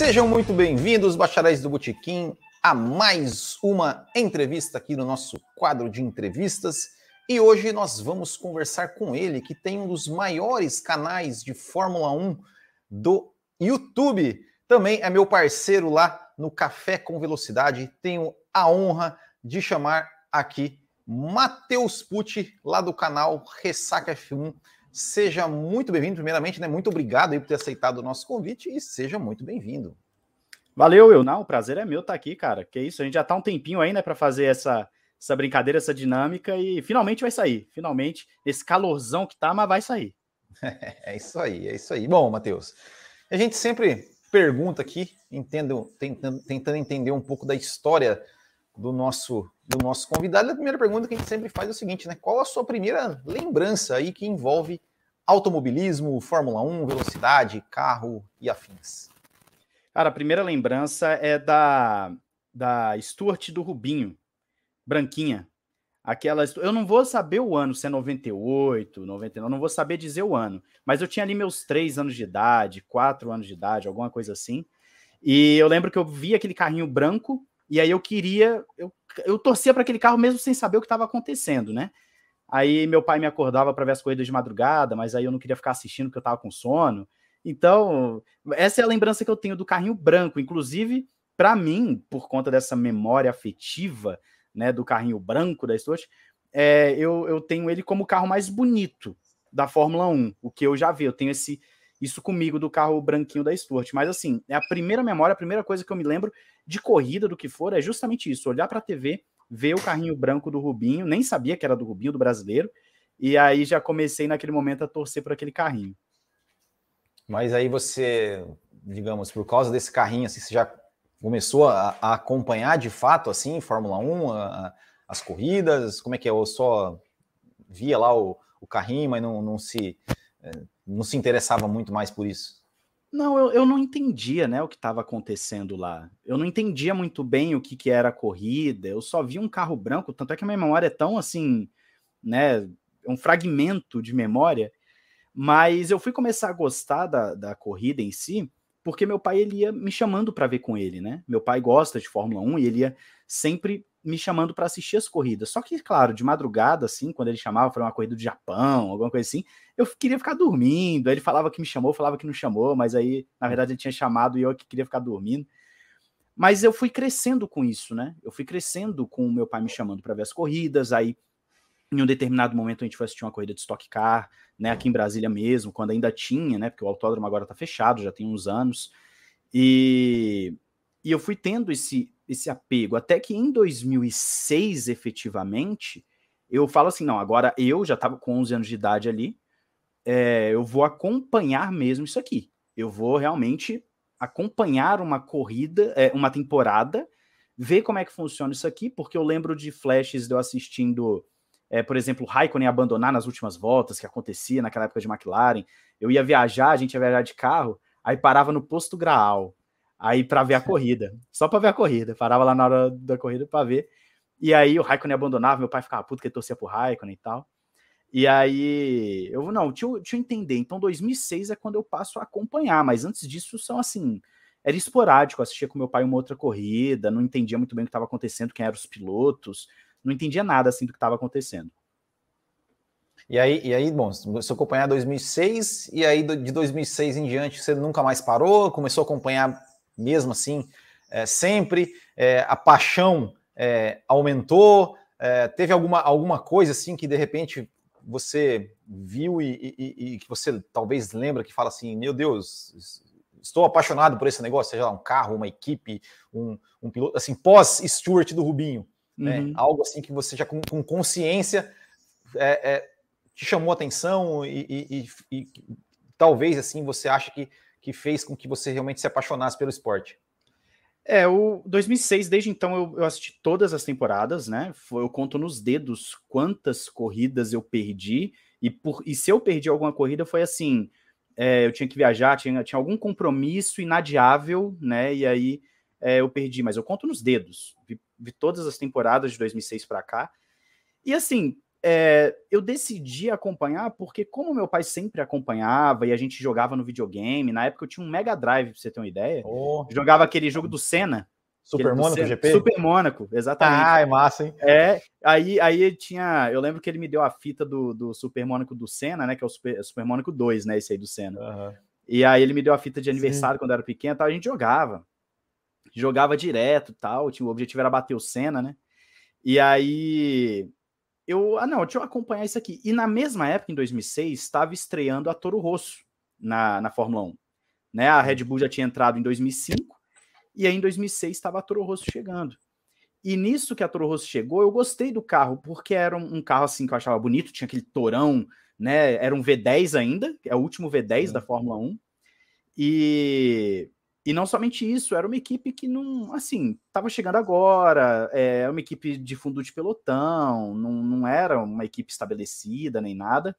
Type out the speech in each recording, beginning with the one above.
Sejam muito bem-vindos, bacharéis do Botequim, a mais uma entrevista aqui no nosso quadro de entrevistas. E hoje nós vamos conversar com ele, que tem um dos maiores canais de Fórmula 1 do YouTube. Também é meu parceiro lá no Café com Velocidade. Tenho a honra de chamar aqui Matheus Pucci, lá do canal Ressaca F1. Seja muito bem-vindo, primeiramente, né? Muito obrigado aí por ter aceitado o nosso convite e seja muito bem-vindo. Valeu, eu. Não, o prazer é meu estar tá aqui, cara. Que isso, a gente já tá um tempinho aí, né, para fazer essa, essa brincadeira, essa dinâmica e finalmente vai sair. Finalmente, esse calorzão que tá, mas vai sair. É isso aí, é isso aí. Bom, Matheus, a gente sempre pergunta aqui, entendo, tentando, tentando entender um pouco da história do nosso do nosso convidado. A primeira pergunta que a gente sempre faz é o seguinte, né? Qual a sua primeira lembrança aí que envolve automobilismo, Fórmula 1, velocidade, carro e afins? Cara, a primeira lembrança é da da Stuart do Rubinho, branquinha. Aquela, eu não vou saber o ano, se é 98, 99, não vou saber dizer o ano, mas eu tinha ali meus três anos de idade, quatro anos de idade, alguma coisa assim. E eu lembro que eu vi aquele carrinho branco e aí eu queria, eu, eu torcia para aquele carro mesmo sem saber o que estava acontecendo, né? Aí meu pai me acordava para ver as corridas de madrugada, mas aí eu não queria ficar assistindo porque eu estava com sono. Então, essa é a lembrança que eu tenho do carrinho branco. Inclusive, para mim, por conta dessa memória afetiva, né, do carrinho branco da Stuart, é, eu, eu tenho ele como o carro mais bonito da Fórmula 1, o que eu já vi. Eu tenho esse isso comigo do carro branquinho da Stuart. Mas assim, é a primeira memória, a primeira coisa que eu me lembro de corrida do que for é justamente isso: olhar para a TV, ver o carrinho branco do Rubinho, nem sabia que era do Rubinho, do brasileiro, e aí já comecei naquele momento a torcer por aquele carrinho. Mas aí você, digamos, por causa desse carrinho, assim, você já começou a, a acompanhar de fato, assim, Fórmula 1, a, a, as corridas? Como é que é? Ou só via lá o, o carrinho, mas não, não se é, não se interessava muito mais por isso? Não, eu, eu não entendia, né, o que estava acontecendo lá. Eu não entendia muito bem o que, que era a corrida. Eu só vi um carro branco, tanto é que a minha memória é tão assim, né, um fragmento de memória. Mas eu fui começar a gostar da, da corrida em si, porque meu pai ele ia me chamando para ver com ele, né? Meu pai gosta de Fórmula 1 e ele ia sempre me chamando para assistir as corridas. Só que, claro, de madrugada, assim, quando ele chamava para uma corrida do Japão, alguma coisa assim, eu queria ficar dormindo. Aí ele falava que me chamou, falava que não chamou, mas aí, na verdade, ele tinha chamado e eu que queria ficar dormindo. Mas eu fui crescendo com isso, né? Eu fui crescendo com o meu pai me chamando para ver as corridas. Aí, em um determinado momento, a gente foi assistir uma corrida de Stock Car, né? Aqui em Brasília mesmo, quando ainda tinha, né? Porque o autódromo agora tá fechado, já tem uns anos. E, e eu fui tendo esse, esse apego. Até que em 2006, efetivamente, eu falo assim: não, agora eu já estava com 11 anos de idade ali, é, eu vou acompanhar mesmo isso aqui. Eu vou realmente acompanhar uma corrida, é, uma temporada, ver como é que funciona isso aqui, porque eu lembro de flashes de eu assistindo, é, por exemplo, Raikkonen abandonar nas últimas voltas, que acontecia naquela época de McLaren. Eu ia viajar, a gente ia viajar de carro, aí parava no posto Graal aí para ver a corrida, só para ver a corrida, parava lá na hora da corrida para ver. E aí o Raikkonen abandonava, meu pai ficava puto que torcia pro Raikkonen e tal. E aí eu não, deixa eu, deixa eu entender. Então 2006 é quando eu passo a acompanhar, mas antes disso são assim, era esporádico, assistia com meu pai uma outra corrida, não entendia muito bem o que estava acontecendo, quem eram os pilotos, não entendia nada assim do que estava acontecendo. E aí, e aí, bom, você acompanhar 2006 e aí de 2006 em diante você nunca mais parou, começou a acompanhar mesmo assim, é, sempre é, a paixão é, aumentou? É, teve alguma, alguma coisa assim que de repente você viu e, e, e, que você talvez lembra que fala assim, meu Deus, estou apaixonado por esse negócio, seja lá um carro, uma equipe, um, um piloto, assim, pós Stuart do Rubinho, né? uhum. algo assim que você já com, com consciência é, te chamou atenção e, e, talvez assim você acha que que fez com que você realmente se apaixonasse pelo esporte? É, o 2006, desde então eu, eu assisti todas as temporadas, né? Eu conto nos dedos quantas corridas eu perdi, e, por, e se eu perdi alguma corrida foi assim: é, eu tinha que viajar, tinha, tinha algum compromisso inadiável, né? E aí é, eu perdi, mas eu conto nos dedos. Vi, vi todas as temporadas de 2006 para cá. E assim, é, eu decidi acompanhar porque, como meu pai sempre acompanhava e a gente jogava no videogame, na época eu tinha um Mega Drive, pra você ter uma ideia. Oh. Jogava aquele jogo do Senna. Super Mônaco GP? Super Mônaco, exatamente. Ah, é massa, hein? É, aí, aí tinha. Eu lembro que ele me deu a fita do, do Super Mônaco do Senna, né? Que é o Super, Super Mônaco 2, né? Esse aí do Senna. Uhum. E aí ele me deu a fita de aniversário Sim. quando eu era pequeno, tal, a gente jogava. Jogava direto tal. O objetivo era bater o Senna, né? E aí eu, ah, não, deixa eu acompanhar isso aqui. E na mesma época, em 2006, estava estreando a Toro Rosso na, na Fórmula 1. Né? A Red Bull já tinha entrado em 2005 e aí em 2006 estava a Toro Rosso chegando. E nisso que a Toro Rosso chegou, eu gostei do carro, porque era um, um carro assim que eu achava bonito, tinha aquele torão, né? Era um V10 ainda, é o último V10 é. da Fórmula 1. E e não somente isso, era uma equipe que não, assim, estava chegando agora, é uma equipe de fundo de pelotão, não, não era uma equipe estabelecida nem nada.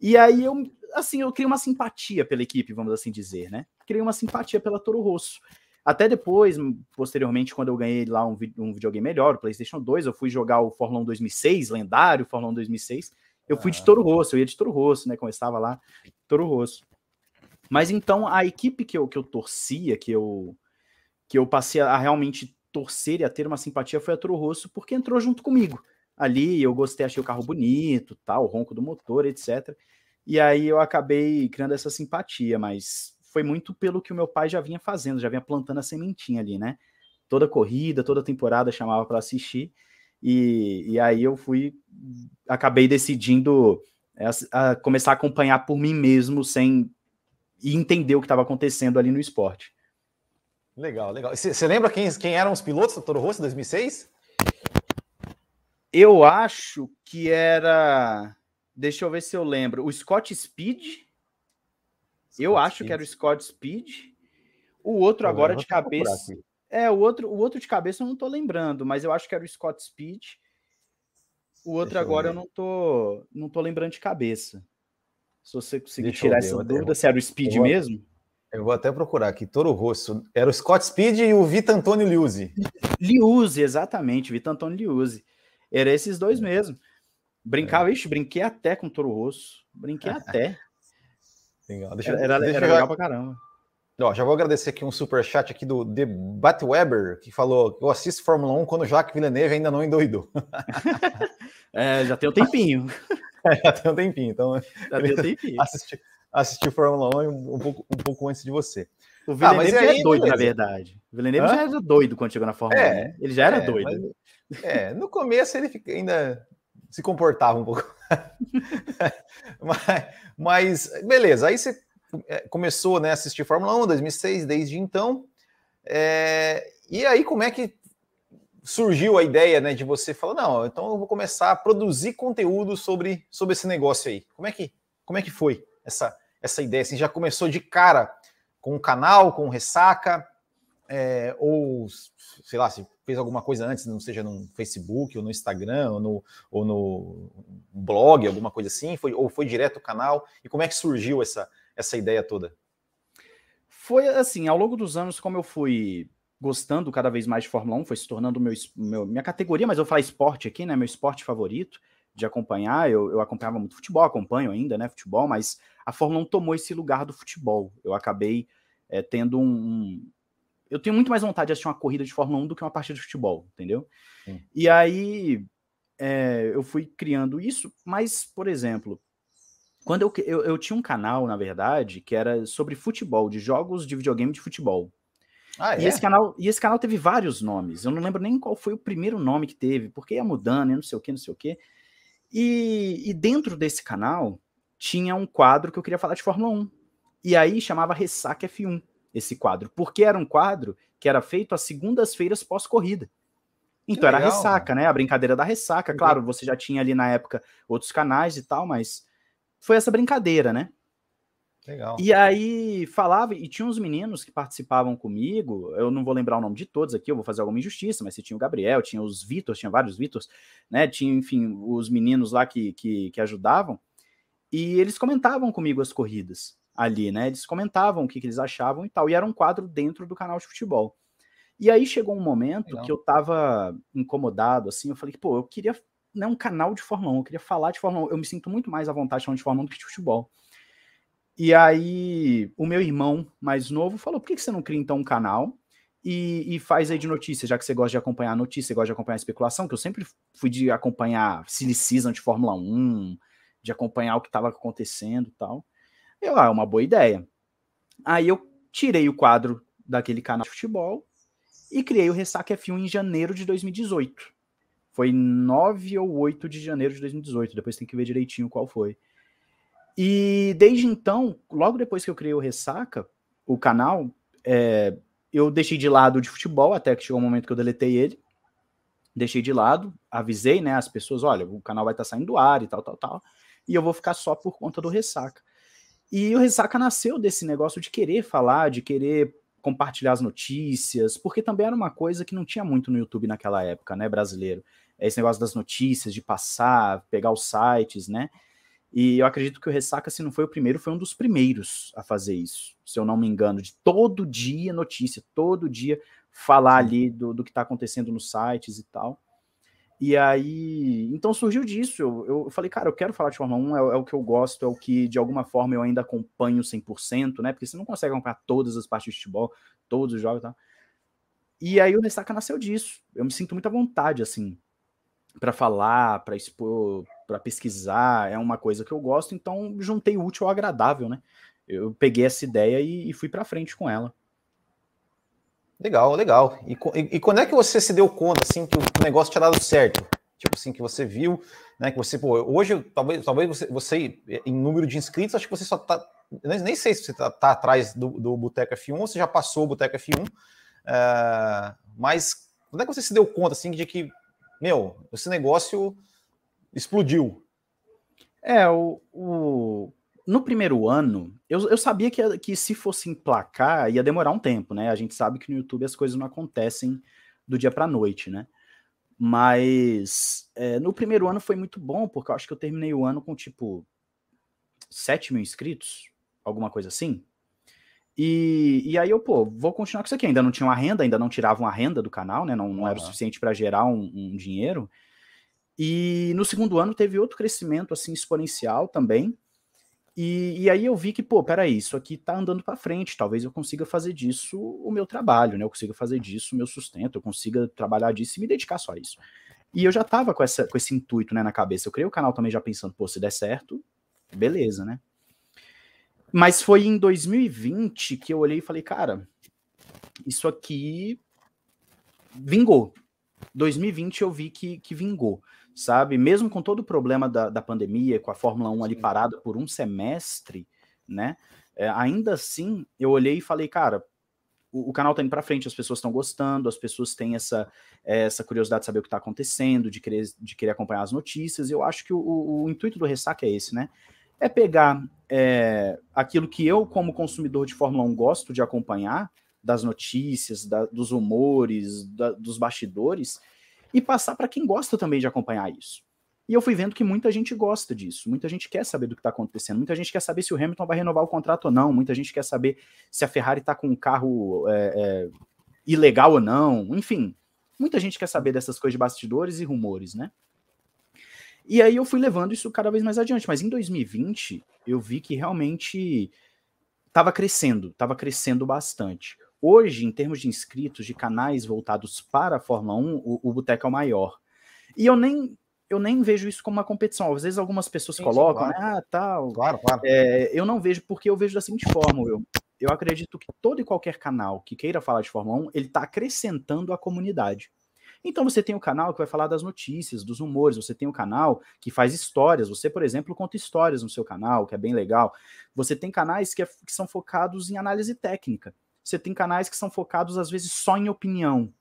E aí eu, assim, eu criei uma simpatia pela equipe, vamos assim dizer, né? Criei uma simpatia pela Toro Rosso. Até depois, posteriormente, quando eu ganhei lá um, um videogame melhor, o PlayStation 2, eu fui jogar o Fórmula 1 2006, lendário Fórmula 1 2006. Eu fui de ah. Toro Rosso, eu ia de Toro Rosso, né? Estava lá, Toro Rosso. Mas então a equipe que eu, que eu torcia, que eu, que eu passei a realmente torcer e a ter uma simpatia foi a Toro Rosso, porque entrou junto comigo. Ali eu gostei, achei o carro bonito, tal, o ronco do motor, etc. E aí eu acabei criando essa simpatia, mas foi muito pelo que o meu pai já vinha fazendo, já vinha plantando a sementinha ali, né? Toda corrida, toda temporada chamava para assistir. E, e aí eu fui, acabei decidindo é, a, a começar a acompanhar por mim mesmo, sem e entender o que estava acontecendo ali no esporte. Legal, legal. Você lembra quem, quem eram os pilotos do Toro Rosso em 2006? Eu acho que era. Deixa eu ver se eu lembro. O Scott Speed. Scott eu acho Speed. que era o Scott Speed. O outro eu agora de cabeça. É, o outro, o outro de cabeça eu não tô lembrando, mas eu acho que era o Scott Speed. O outro Deixa agora eu, eu, não tô, não tô lembrando de cabeça. Se você conseguir Deixa tirar essa dúvida, se era o Speed eu vou, mesmo. Eu vou até procurar aqui. Toro Rosso. Era o Scott Speed e o Vitor Antônio Liuzzi. Liuzzi, exatamente. Vitor Antônio Liuzzi. Era esses dois é. mesmo. Brincava, é. ixi, brinquei até com o Toro Rosso. Brinquei até. Legal. Deixa, era, deixa era legal pra caramba. Ó, já vou agradecer aqui um super chat aqui do Debate Weber, que falou que eu assisto Fórmula 1 quando o Jacques Villeneuve ainda não endoidou. é, já tem um tempinho. Já tem um tempinho, então. Já tem um tempinho. Assisti, assisti Fórmula 1 um pouco, um pouco antes de você. O Villeneuve ah, já é doido, beleza. na verdade. O Villeneuve Hã? já era doido quando chegou na Fórmula é, 1. Né? Ele já era é, doido. Mas, é, no começo ele fica, ainda se comportava um pouco. mas, mas, beleza, aí você é, começou né, a assistir Fórmula 1 2006, desde então. É, e aí, como é que surgiu a ideia né, de você falar, não, então eu vou começar a produzir conteúdo sobre, sobre esse negócio aí. Como é que, como é que foi essa, essa ideia? Assim, já começou de cara com o canal, com o Ressaca, é, ou sei lá, se fez alguma coisa antes, não seja no Facebook, ou no Instagram, ou no, ou no blog, alguma coisa assim, foi, ou foi direto o canal? E como é que surgiu essa, essa ideia toda? Foi assim, ao longo dos anos, como eu fui gostando cada vez mais de Fórmula 1, foi se tornando meu, meu, minha categoria, mas eu falo esporte aqui, né? Meu esporte favorito de acompanhar. Eu, eu acompanhava muito futebol, acompanho ainda, né? Futebol, mas a Fórmula 1 tomou esse lugar do futebol. Eu acabei é, tendo um, um, Eu tenho muito mais vontade de assistir uma corrida de Fórmula 1 do que uma partida de futebol, entendeu? Sim. E aí é, eu fui criando isso, mas, por exemplo, quando eu, eu, eu tinha um canal, na verdade, que era sobre futebol, de jogos de videogame de futebol. Ah, é? e, esse canal, e esse canal teve vários nomes. Eu não lembro nem qual foi o primeiro nome que teve, porque ia mudando, não sei o que, não sei o que. E, e dentro desse canal tinha um quadro que eu queria falar de Fórmula 1. E aí chamava Ressaca F1, esse quadro, porque era um quadro que era feito às segundas-feiras pós-corrida. Então era ressaca, né? A brincadeira da ressaca. Claro, você já tinha ali na época outros canais e tal, mas foi essa brincadeira, né? Legal. E aí falava, e tinha uns meninos que participavam comigo, eu não vou lembrar o nome de todos aqui, eu vou fazer alguma injustiça, mas se tinha o Gabriel, tinha os Vitor, tinha vários Vitors, né? Tinha, enfim, os meninos lá que, que, que, ajudavam, e eles comentavam comigo as corridas ali, né? Eles comentavam o que, que, eles achavam e tal, e era um quadro dentro do canal de futebol. E aí chegou um momento Legal. que eu tava incomodado, assim, eu falei, pô, eu queria não é um canal de Fórmula 1, eu queria falar de Fórmula 1. Eu me sinto muito mais à vontade falando de Fórmula 1 do que de futebol. E aí, o meu irmão mais novo falou: por que você não cria então um canal e, e, faz aí de notícias, já que você gosta de acompanhar notícia, gosta de acompanhar especulação, que eu sempre fui de acompanhar Silly Season de Fórmula 1, de acompanhar o que estava acontecendo e tal. Eu, ah, é uma boa ideia. Aí eu tirei o quadro daquele canal de futebol e criei o Ressaca F1 em janeiro de 2018. Foi 9 ou 8 de janeiro de 2018, depois tem que ver direitinho qual foi. E desde então, logo depois que eu criei o Ressaca, o canal, é, eu deixei de lado de futebol, até que chegou um momento que eu deletei ele. Deixei de lado, avisei, né, as pessoas, olha, o canal vai estar tá saindo do ar e tal, tal, tal. E eu vou ficar só por conta do Ressaca. E o Ressaca nasceu desse negócio de querer falar, de querer compartilhar as notícias, porque também era uma coisa que não tinha muito no YouTube naquela época, né, brasileiro. É esse negócio das notícias, de passar, pegar os sites, né? E eu acredito que o Ressaca, se não foi o primeiro, foi um dos primeiros a fazer isso, se eu não me engano, de todo dia notícia, todo dia falar ali do, do que está acontecendo nos sites e tal. E aí, então surgiu disso. Eu, eu falei, cara, eu quero falar de Fórmula 1, é, é, o que eu gosto, é o que de alguma forma eu ainda acompanho 100%, né? Porque você não consegue acompanhar todas as partes de futebol, todos os jogos e tal. E aí o Ressaca nasceu disso. Eu me sinto muita vontade, assim, para falar, para expor, para pesquisar, é uma coisa que eu gosto, então juntei útil ao agradável, né? Eu peguei essa ideia e, e fui para frente com ela. Legal, legal. E, e, e, quando é que você se deu conta assim que o negócio tinha dado certo? Tipo assim, que você viu, né? Que você, pô, hoje, talvez, talvez você, você, em número de inscritos, acho que você só tá. Nem, nem sei se você tá, tá atrás do, do Boteco F1 ou você já passou o Boteco F1. Uh, eh, mas quando é que você se deu conta assim de que meu, esse negócio explodiu. É, o, o... no primeiro ano, eu, eu sabia que, que se fosse emplacar, ia demorar um tempo, né? A gente sabe que no YouTube as coisas não acontecem do dia para noite, né? Mas é, no primeiro ano foi muito bom, porque eu acho que eu terminei o ano com tipo 7 mil inscritos, alguma coisa assim. E, e aí eu, pô, vou continuar com isso aqui. Ainda não tinha uma renda, ainda não tiravam a renda do canal, né? Não, não era o suficiente para gerar um, um, dinheiro. E no segundo ano teve outro crescimento assim exponencial também. E, e aí eu vi que, pô, peraí, isso aqui tá andando para frente. Talvez eu consiga fazer disso o meu trabalho, né? Eu consiga fazer disso o meu sustento, eu consiga trabalhar disso e me dedicar só a isso. E eu já tava com, essa, com esse intuito né, na cabeça. Eu criei o canal também já pensando, pô, se der certo, beleza, né? Mas foi em 2020 que eu olhei e falei, cara, isso aqui vingou. 2020 eu vi que, que vingou, sabe? Mesmo com todo o problema da, da pandemia, com a Fórmula 1 ali parada por um semestre, né? É, ainda assim, eu olhei e falei, cara, o, o canal tá indo para frente, as pessoas estão gostando, as pessoas têm essa, é, essa curiosidade de saber o que está acontecendo, de querer, de querer acompanhar as notícias. Eu acho que o, o, o intuito do Ressaca é esse, né? é pegar é, aquilo que eu, como consumidor de Fórmula 1, gosto de acompanhar, das notícias, da, dos rumores, da, dos bastidores, e passar para quem gosta também de acompanhar isso. E eu fui vendo que muita gente gosta disso, muita gente quer saber do que está acontecendo, muita gente quer saber se o Hamilton vai renovar o contrato ou não, muita gente quer saber se a Ferrari está com um carro é, é, ilegal ou não, enfim, muita gente quer saber dessas coisas de bastidores e rumores, né? E aí eu fui levando isso cada vez mais adiante. Mas em 2020, eu vi que realmente estava crescendo, estava crescendo bastante. Hoje, em termos de inscritos, de canais voltados para a Fórmula 1, o, o Boteco é o maior. E eu nem, eu nem vejo isso como uma competição. Às vezes algumas pessoas sim, colocam, claro. né, ah, tal. Claro, claro. É, eu não vejo porque eu vejo da seguinte forma, eu, eu acredito que todo e qualquer canal que queira falar de Fórmula 1, ele está acrescentando a comunidade. Então você tem o canal que vai falar das notícias, dos rumores, você tem o canal que faz histórias. Você, por exemplo, conta histórias no seu canal, que é bem legal. Você tem canais que, é, que são focados em análise técnica. Você tem canais que são focados, às vezes, só em opinião.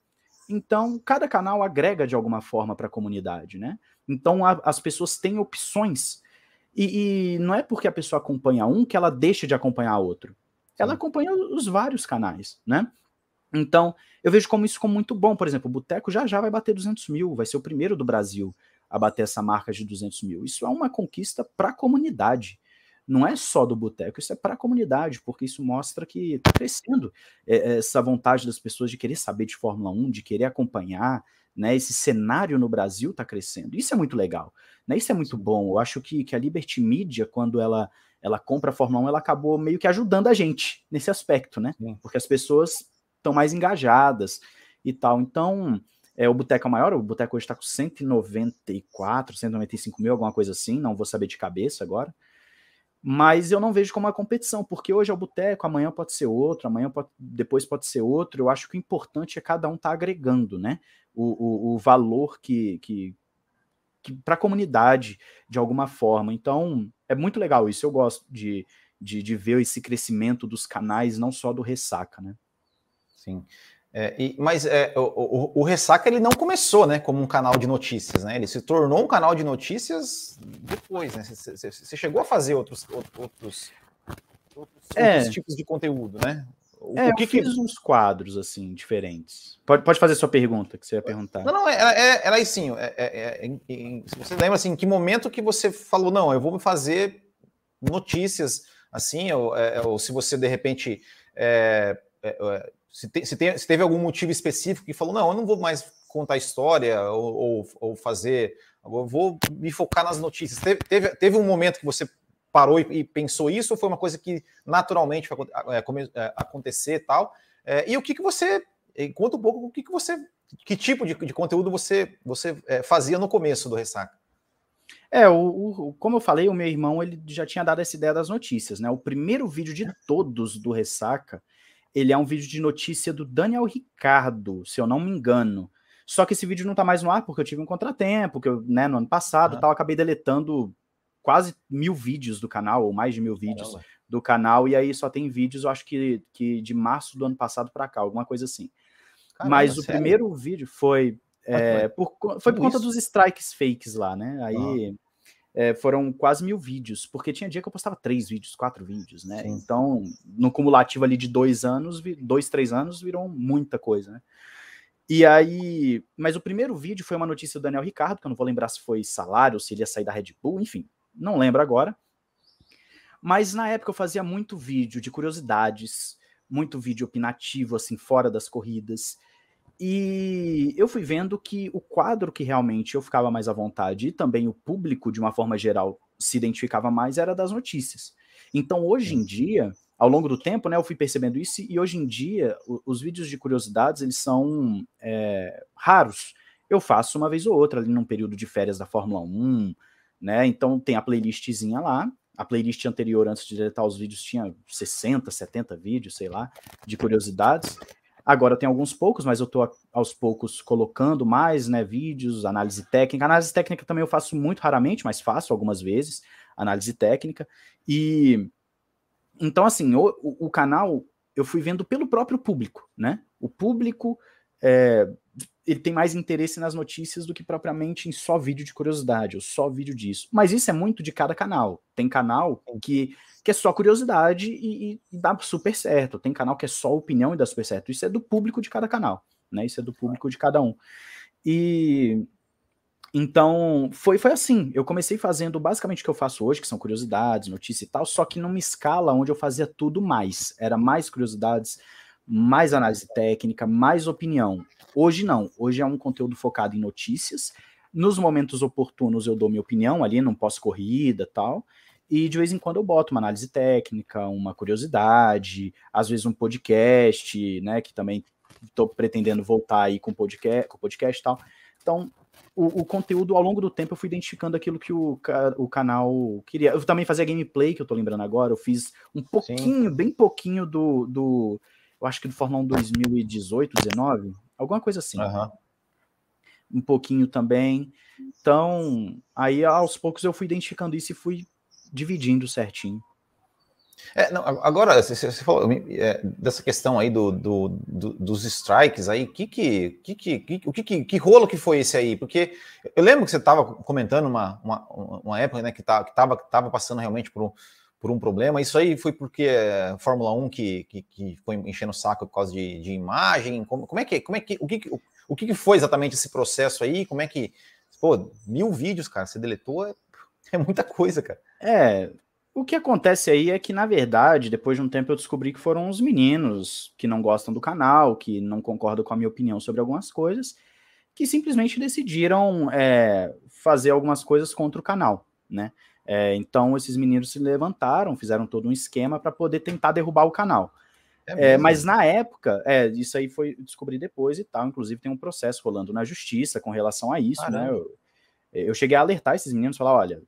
Então, cada canal agrega de alguma forma para a comunidade, né? Então, a, as pessoas têm opções. E, e, não é porque a pessoa acompanha um que ela deixa de acompanhar outro. Ela acompanha os vários canais, né? Então, eu vejo como isso como muito bom. Por exemplo, o Boteco já já vai bater 200 mil, vai ser o primeiro do Brasil a bater essa marca de 200 mil. Isso é uma conquista para a comunidade. Não é só do Boteco, isso é para a comunidade, porque isso mostra que está crescendo é, essa vontade das pessoas de querer saber de Fórmula 1, de querer acompanhar, né? Esse cenário no Brasil está crescendo. Isso é muito legal, né? Isso é muito bom. Eu acho que, que a Liberty Media, quando ela ela compra a Fórmula 1, ela acabou meio que ajudando a gente nesse aspecto, né? Sim. Porque as pessoas estão mais engajadas e tal. Então, é, o Boteco é maior, o Boteco hoje está com 194, 195 mil, alguma coisa assim, não vou saber de cabeça agora. Mas eu não vejo como uma competição, porque hoje é o Boteco, amanhã pode ser outro, amanhã pode, depois pode ser outro. Eu acho que o importante é cada um estar tá agregando, né? O, o, o valor que, que, que para a comunidade, de alguma forma. Então, é muito legal isso. Eu gosto de, de, de ver esse crescimento dos canais, não só do Ressaca, né? Sim. É, e, mas é, o, o, o, Ressaca ele não começou né, como um canal de notícias, né? Ele se tornou um canal de notícias depois, né? Você chegou a fazer outros, outros, outros, é. outros tipos de conteúdo, né? O, é, o que eu fiz que... uns quadros assim diferentes. Pode, pode fazer sua pergunta que você ia perguntar. Não, não, era, é, é, era assim. É, é, é você lembra assim, em que momento que você falou não, eu vou fazer notícias assim, ou, ou se você de repente se, te, se, se, teve algum motivo específico que falou, não, eu não vou mais contar história ou, ou, ou fazer, eu vou me focar nas notícias. Teve, teve, teve, um momento que você parou e, e, pensou isso, ou foi uma coisa que naturalmente foi é, é, acontecer e tal? É, e o que, que você, conta um pouco, o que, que você, que tipo de, de conteúdo você, você é, fazia no começo do Ressaca? É, o, o, como eu falei, o meu irmão ele já tinha dado essa ideia das notícias, né? O primeiro vídeo de todos do Ressaca ele é um vídeo de notícia do Daniel Ricardo, se eu não me engano. Só que esse vídeo não tá mais no ar porque eu tive um contratempo, que eu, né, no ano passado uhum. tal, acabei deletando quase mil vídeos do canal, ou mais de mil vídeos Caramba. do canal, e aí só tem vídeos, eu acho que, que de março do ano passado para cá, alguma coisa assim. Caramba, Mas o sério? primeiro vídeo foi, é, por, foi por conta isso? dos strikes fakes lá, né? Aí. É, foram quase mil vídeos, porque tinha dia que eu postava três vídeos, quatro vídeos, né? Sim. Então, no cumulativo ali de dois anos, dois, três anos, virou muita coisa, né? E aí, mas o primeiro vídeo foi uma notícia do Daniel Ricardo, que eu não vou lembrar se foi salário, se ele ia sair da Red Bull, enfim, não lembro agora. Mas na época eu fazia muito vídeo de curiosidades, muito vídeo opinativo, assim, fora das corridas. E eu fui vendo que o quadro que realmente eu ficava mais à vontade e também o público, de uma forma geral, se identificava mais era das notícias. Então, hoje em dia, ao longo do tempo, né, eu fui percebendo isso e hoje em dia os vídeos de curiosidades eles são é, raros. Eu faço uma vez ou outra ali num período de férias da Fórmula 1, né? Então tem a playlistzinha lá. A playlist anterior, antes de deletar os vídeos, tinha 60, 70 vídeos, sei lá, de curiosidades. Agora tem alguns poucos, mas eu estou aos poucos colocando mais, né, vídeos, análise técnica. Análise técnica também eu faço muito raramente, mas faço algumas vezes, análise técnica. E então assim, o, o, canal eu fui vendo pelo próprio público, né? O público é, ele tem mais interesse nas notícias do que propriamente em só vídeo de curiosidade, ou só vídeo disso. Mas isso é muito de cada canal. Tem canal que, que é só curiosidade e, e, dá super certo. Tem canal que é só opinião e dá super certo. Isso é do público de cada canal, né? Isso é do público de cada um. E então, foi, foi assim. Eu comecei fazendo basicamente o que eu faço hoje, que são curiosidades, notícia e tal, só que numa escala onde eu fazia tudo mais. Era mais curiosidades, mais análise técnica, mais opinião. Hoje não, hoje é um conteúdo focado em notícias. Nos momentos oportunos eu dou minha opinião ali, não posso corrida tal. E de vez em quando eu boto uma análise técnica, uma curiosidade, às vezes um podcast, né? Que também estou pretendendo voltar aí com podcast, com podcast e tal. Então, o, o, conteúdo ao longo do tempo eu fui identificando aquilo que o, o canal queria. Eu também fazia gameplay, que eu tô lembrando agora. Eu fiz um pouquinho, Sim. bem pouquinho do, do eu acho que do Fórmula 1 2018, 19, alguma coisa assim. Uhum. Um pouquinho também. Então, aí aos poucos eu fui identificando isso e fui dividindo certinho. É, não, agora, você, falou é, dessa questão aí do, do, do, dos strikes aí, que que, que, que, o que, que, que rolo que foi esse aí? Porque eu lembro que você estava comentando uma, uma, uma época né, que estava que tava, que tava passando realmente por um, por um problema. Isso aí foi porque a Fórmula 1 que, que, que foi enchendo o saco por causa de, de imagem? Como, como, é que, como é que, o que, o, o que foi exatamente esse processo aí? Como é que, pô, mil vídeos, cara, você deletou, é, é muita coisa, cara. É, o que acontece aí é que, na verdade, depois de um tempo eu descobri que foram os meninos que não gostam do canal, que não concordam com a minha opinião sobre algumas coisas, que simplesmente decidiram é, fazer algumas coisas contra o canal, né? É, então esses meninos se levantaram, fizeram todo um esquema para poder tentar derrubar o canal. É, é mas na época, é, isso aí foi descobri depois e tal. Inclusive tem um processo rolando na justiça com relação a isso, né? Eu, eu, cheguei a alertar esses meninos, falar, olha,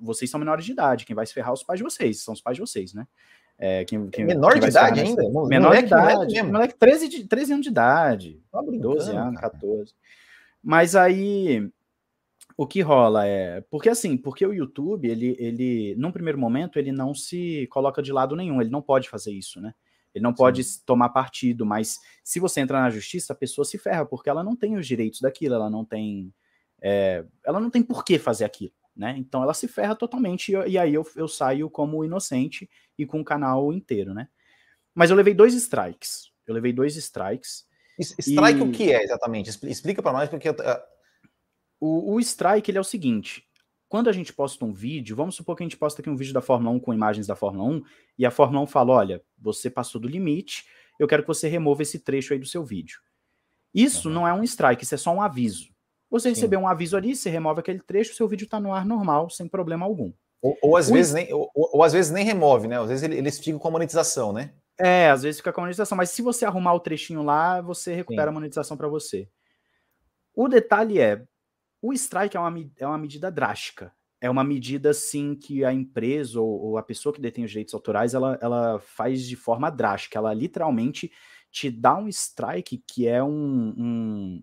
vocês são menores de idade, quem vai se ferrar é os pais de vocês, são os pais de vocês, né? É, quem, quem, menor quem de idade ainda? Menor moleque, de idade, moleque, 13, de, 13 anos de idade, tá 12 anos, cara. 14. Mas aí o que rola é. Porque assim, porque o YouTube, ele, ele, num primeiro momento, ele não se coloca de lado nenhum, ele não pode fazer isso, né? Ele não pode Sim. tomar partido, mas se você entra na justiça, a pessoa se ferra, porque ela não tem os direitos daquilo, ela não tem. É, ela não tem por que fazer aquilo, né? Então ela se ferra totalmente, e, e aí eu, eu saio como inocente e com o canal inteiro, né? Mas eu levei dois strikes. Eu levei dois strikes. Strike e... o que é exatamente? Explica para nós, porque o, o strike ele é o seguinte: quando a gente posta um vídeo, vamos supor que a gente posta aqui um vídeo da Fórmula 1 com imagens da Fórmula 1, e a Fórmula 1 fala: olha, você passou do limite, eu quero que você remova esse trecho aí do seu vídeo. Isso uhum. não é um strike, isso é só um aviso. Você Sim. recebeu um aviso ali, você remove aquele trecho, seu vídeo está no ar normal, sem problema algum. Ou, ou às, vezes nem, ou, ou, às vezes nem remove, né? Às vezes eles ficam com a monetização, né? É, às vezes fica com a monetização, mas se você arrumar o trechinho lá, você recupera Sim. a monetização para você. O detalhe é, o strike é uma, é uma medida drástica. É uma medida, sim, que a empresa ou, ou, a pessoa que detém os direitos autorais, ela, ela faz de forma drástica. Ela literalmente te dá um strike que é um, um,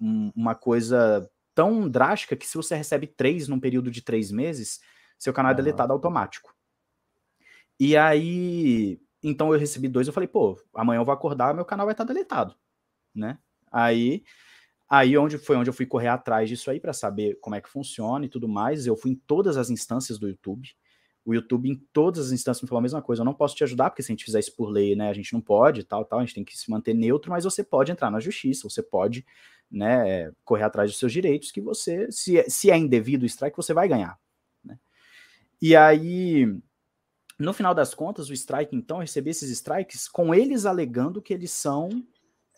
um, uma coisa tão drástica que se você recebe três num período de três meses, seu canal é deletado automático. E aí, então eu recebi dois, eu falei, pô, amanhã eu vou acordar, meu canal vai estar deletado, né? Aí Aí onde foi onde eu fui correr atrás disso aí para saber como é que funciona e tudo mais. Eu fui em todas as instâncias do YouTube. O YouTube em todas as instâncias me falou a mesma coisa. Eu não posso te ajudar porque se a gente fizer isso por lei, né, a gente não pode, tal, tal. A gente tem que se manter neutro, mas você pode entrar na justiça. Você pode, né, correr atrás dos seus direitos que você, se é, se é indevido o strike, você vai ganhar. Né? E aí, no final das contas, o strike, então, eu recebi esses strikes com eles alegando que eles são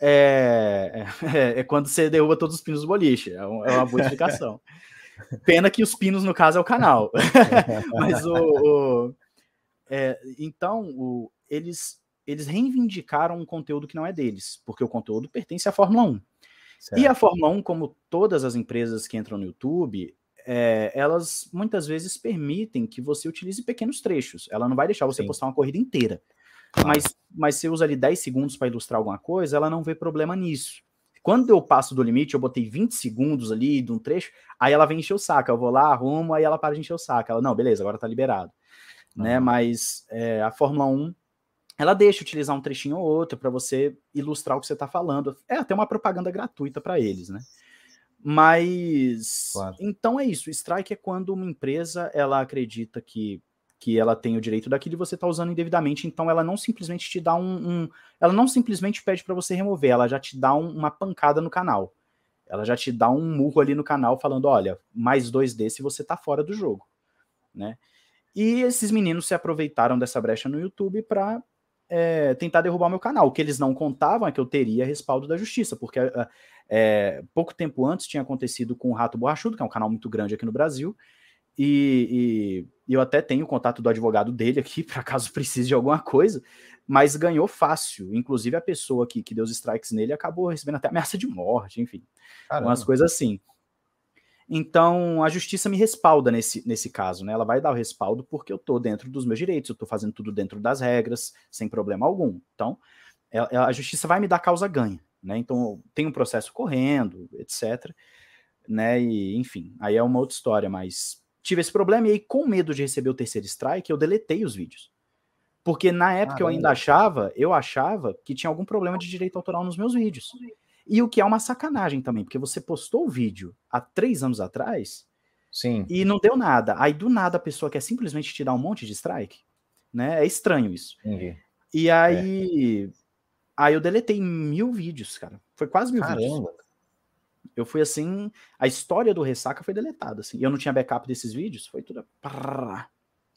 é, é, é, quando você derruba todos os pinos do boliche. É, um, é uma boa explicação. Pena que os pinos, no caso, é o canal. Mas o. o é, então, o, eles, eles reivindicaram um conteúdo que não é deles, porque o conteúdo pertence à Fórmula 1. Certo. E a Fórmula 1, como todas as empresas que entram no YouTube, é, elas muitas vezes permitem que você utilize pequenos trechos. Ela não vai deixar você Sim. postar uma corrida inteira. Mas, mas você usa ali 10 segundos para ilustrar alguma coisa, ela não vê problema nisso. Quando eu passo do limite, eu botei 20 segundos ali de um trecho, aí ela vem encher o saco. Eu vou lá, arrumo, aí ela para de encher o saco. Ela, não, beleza, agora tá liberado. Né? Mas é, a Fórmula 1, ela deixa utilizar um trechinho ou outro para você ilustrar o que você está falando. É até uma propaganda gratuita para eles, né? Mas claro. então é isso. Strike é quando uma empresa ela acredita que que ela tem o direito daquilo e você está usando indevidamente, então ela não simplesmente te dá um. um ela não simplesmente pede para você remover, ela já te dá um, uma pancada no canal. Ela já te dá um murro ali no canal falando: olha, mais dois desse você está fora do jogo. Né? E esses meninos se aproveitaram dessa brecha no YouTube para é, tentar derrubar meu canal. O que eles não contavam é que eu teria respaldo da justiça, porque é, é pouco tempo antes tinha acontecido com o Rato Borrachudo, que é um canal muito grande aqui no Brasil, e, e, eu até tenho o contato do advogado dele aqui, para caso precise de alguma coisa, mas ganhou fácil. Inclusive, a pessoa que, que deu os strikes nele acabou recebendo até ameaça de morte, enfim. Caramba. Umas coisas assim. Então, a justiça me respalda nesse, nesse caso, né? Ela vai dar o respaldo porque eu estou dentro dos meus direitos, eu estou fazendo tudo dentro das regras, sem problema algum. Então, é, é, a justiça vai me dar causa ganha, né? Então, tem um processo correndo, etc. Né? E, enfim, aí é uma outra história, mas tive esse problema e aí, com medo de receber o terceiro strike, eu deletei os vídeos. Porque na época eu ainda achava, eu achava que tinha algum problema de direito autoral nos meus vídeos. E o que é uma sacanagem também, porque você postou o vídeo há três anos atrás Sim. e não deu nada. Aí do nada a pessoa quer simplesmente te dar um monte de strike. Né? É estranho isso. Entendi. E aí. É. Aí eu deletei mil vídeos, cara. Foi quase mil Caramba. vídeos. Eu fui assim, a história do Ressaca foi deletada, assim. Eu não tinha backup desses vídeos, foi tudo.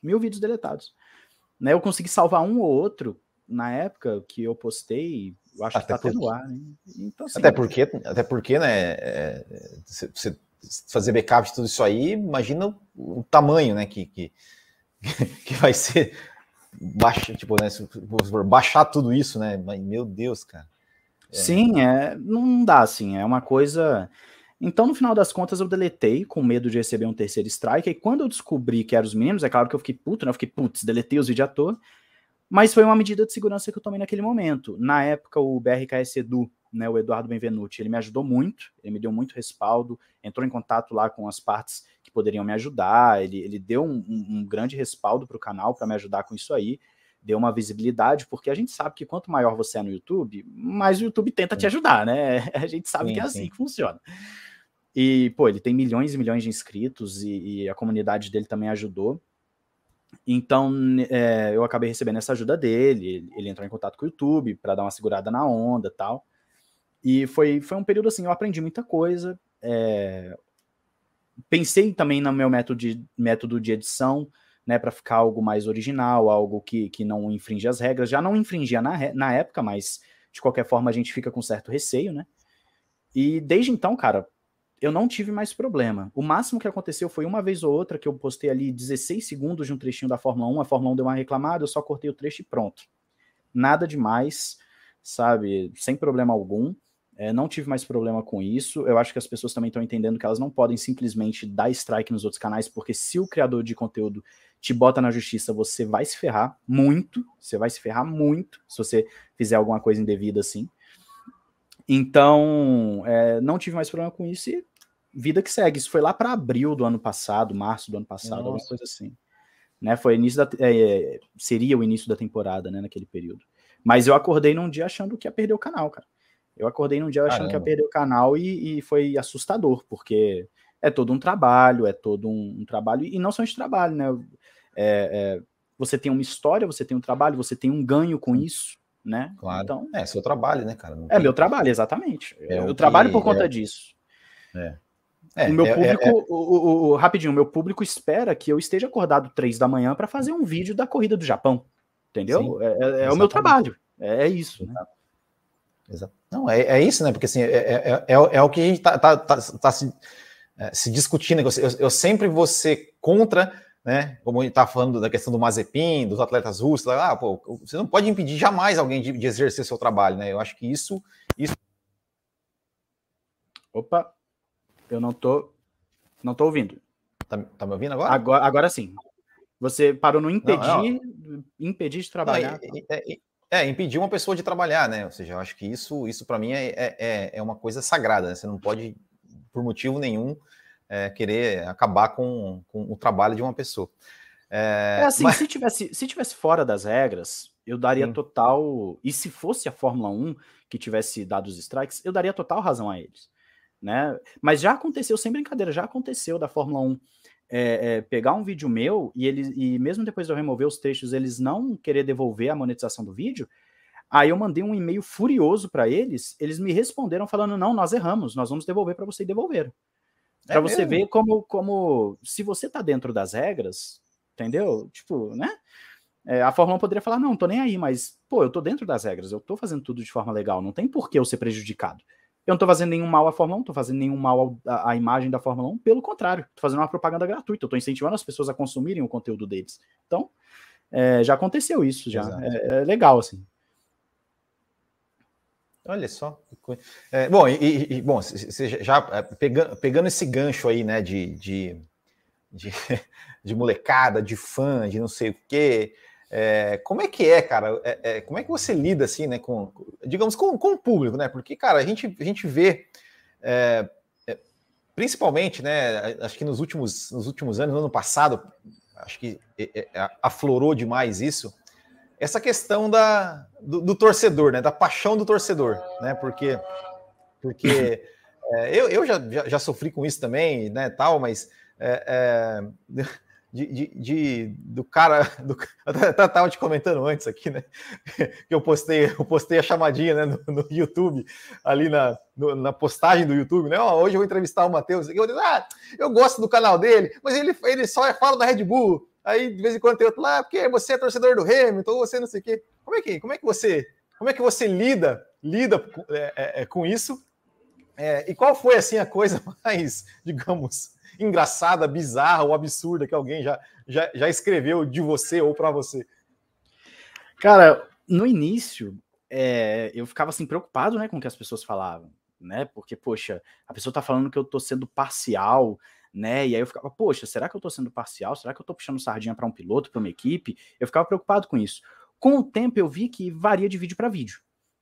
mil vídeos deletados. Né, eu consegui salvar um ou outro na época que eu postei, Eu acho até que tá tendo ar, né? Então, assim, até porque, até porque, né? É, você fazer backup de tudo isso aí, imagina o, o tamanho, né? Que, que, que vai ser baixa, tipo, né? Se for baixar tudo isso, né? Meu Deus, cara. É. Sim, é, não dá assim, é uma coisa. Então, no final das contas, eu deletei com medo de receber um terceiro strike. E quando eu descobri que eram os meninos, é claro que eu fiquei puto, né? Eu fiquei, putz, deletei os vídeos à toa. Mas foi uma medida de segurança que eu tomei naquele momento. Na época, o BRKS Edu, né, o Eduardo Benvenuti, ele me ajudou muito, ele me deu muito respaldo, entrou em contato lá com as partes que poderiam me ajudar, ele, ele deu um, um, um grande respaldo para o canal para me ajudar com isso aí, deu uma visibilidade, porque a gente sabe que quanto maior você é no YouTube, mais o YouTube tenta te ajudar, né? A gente sabe sim, que é assim sim. que funciona. E, pô, ele tem milhões e milhões de inscritos e, e a comunidade dele também ajudou. Então, é, eu acabei recebendo essa ajuda dele. Ele entrou em contato com o YouTube para dar uma segurada na onda tal. E foi, foi um período assim, eu aprendi muita coisa. É, pensei também no meu método de, método de edição, né, para ficar algo mais original, algo que, que não infringe as regras. Já não infringia na, na época, mas de qualquer forma a gente fica com certo receio, né? E desde então, cara, eu não tive mais problema. O máximo que aconteceu foi uma vez ou outra que eu postei ali 16 segundos de um trechinho da Fórmula 1, a Fórmula 1 deu uma reclamada, eu só cortei o trecho e pronto. Nada demais, sabe? Sem problema algum. É, não tive mais problema com isso. Eu acho que as pessoas também estão entendendo que elas não podem simplesmente dar strike nos outros canais, porque se o criador de conteúdo te bota na justiça, você vai se ferrar muito. Você vai se ferrar muito se você fizer alguma coisa indevida assim. Então, é, não tive mais problema com isso e vida que segue. Isso foi lá para abril do ano passado, março do ano passado, Nossa. alguma coisa assim. Né, foi início da, é, seria o início da temporada, né, naquele período. Mas eu acordei num dia achando que ia perder o canal, cara. Eu acordei num dia achando Caramba. que ia perder o canal e, e, foi assustador, porque é todo um trabalho, é todo um, um trabalho, e não só de trabalho, né? É, é, você tem uma história, você tem um trabalho, você tem um ganho com isso, né? Claro. Então, é seu trabalho, né, cara? Não é tem... meu trabalho, exatamente. É eu trabalho por conta é... disso. É. É, o meu é, público, é, o, o, o, rapidinho, o meu público espera que eu esteja acordado três da manhã para fazer um vídeo da corrida do Japão, entendeu? Sim, é, é o meu trabalho, é, isso. Né? Exato. Não, é, é isso, né? Porque assim, é, é, é, o que a gente tá, tá, tá, tá se, se discutindo. Eu, eu, sempre vou ser contra né? Como a gente está falando da questão do Mazepin, dos atletas russos, ah, pô, você não pode impedir jamais alguém de, de, exercer seu trabalho, né? Eu acho que isso, isso. Opa, eu não tô, não tô ouvindo. Tá, tá me ouvindo agora? Agora, agora sim. Você parou no impedir, não, não. impedir de trabalhar. Não, é, é, é, impedir uma pessoa de trabalhar, né? Ou seja, eu acho que isso, isso para mim é, é, é, é uma coisa sagrada. Né? Você não pode, por motivo nenhum, é, querer acabar com, com, o trabalho de uma pessoa. É, é assim, mas... se, tivesse, se tivesse fora das regras, eu daria Sim. total. E se fosse a Fórmula 1 que tivesse dado os strikes, eu daria total razão a eles. Né? Mas já aconteceu, sem brincadeira, já aconteceu da Fórmula 1 é, é, pegar um vídeo meu e eles e mesmo depois de eu remover os trechos, eles não querer devolver a monetização do vídeo. Aí eu mandei um e-mail furioso para eles, eles me responderam falando: não, nós erramos, nós vamos devolver para você e devolveram. Para é você mesmo? ver como, como, se você tá dentro das regras, entendeu? Tipo, né? É, a Fórmula 1 poderia falar, não, tô nem aí, mas, pô, eu tô dentro das regras, eu tô fazendo tudo de forma legal, não tem por que eu ser prejudicado. Eu não tô fazendo nenhum mal à Fórmula 1, tô fazendo nenhum mal à, à imagem da Fórmula 1, pelo contrário, tô fazendo uma propaganda gratuita, eu tô incentivando as pessoas a consumirem o conteúdo deles. Então, é, já aconteceu isso, já. É, é, legal, assim. Olha só. É, bom, e, e, bom, você já é, pegando, pegando esse gancho aí, né, de, de, de, de molecada, de fã, de não sei o quê. É, como é que é, cara? É, é, como é que você lida assim, né, com, digamos, com, com o público, né? Porque, cara, a gente, a gente vê, é, principalmente, né? Acho que nos últimos, nos últimos anos, no ano passado, acho que aflorou demais isso essa questão da, do, do, torcedor, né? Da paixão do torcedor, né? Porque, porque é, eu, eu já, já, já, sofri com isso também, né? Tal, mas é, é, de, de, de, do cara, do, eu estava te comentando antes aqui, né? Que eu postei, eu postei a chamadinha né, no, no YouTube, ali na, no, na postagem do YouTube, né? Oh, hoje eu vou entrevistar o Matheus. Eu, ah, eu gosto do canal dele, mas ele, ele só fala da Red Bull. Aí de vez em quando tem outro lá, ah, porque você é torcedor do Hamilton, você não sei o quê. Como é que, como é que você, como é que você lida lida é, é, é, com isso. É, e qual foi assim a coisa mais, digamos, engraçada, bizarra ou absurda que alguém já, já, já escreveu de você ou para você? Cara, no início, é, eu ficava assim preocupado, né, com o que as pessoas falavam, né? Porque, poxa, a pessoa tá falando que eu tô sendo parcial, né? E aí eu ficava, poxa, será que eu tô sendo parcial? Será que eu tô puxando sardinha para um piloto, para uma equipe? Eu ficava preocupado com isso. Com o tempo eu vi que varia de vídeo para vídeo.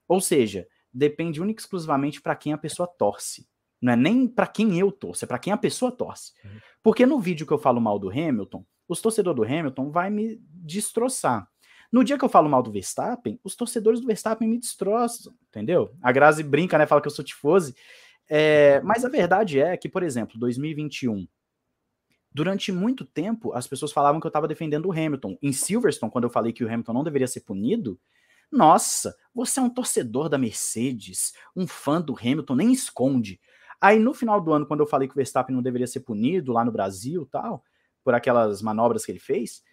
Ou seja, depende única e exclusivamente para quem a pessoa torce. Não é nem para quem eu torço, é para quem a pessoa torce. Uhum. Porque no vídeo que eu falo mal do Hamilton, os torcedores do Hamilton vai me destroçar. No dia que eu falo mal do Verstappen, os torcedores do Verstappen me destroçam, entendeu? A Grazi brinca, né? Fala que eu sou tifose. É, mas a verdade é que, por exemplo, 2021, durante muito tempo, as pessoas falavam que eu estava defendendo o Hamilton. Em Silverstone, quando eu falei que o Hamilton não deveria ser punido, nossa, você é um torcedor da Mercedes, um fã do Hamilton, nem esconde. Aí no final do ano, quando eu falei que o Verstappen não deveria ser punido lá no Brasil tal, por aquelas manobras que ele fez.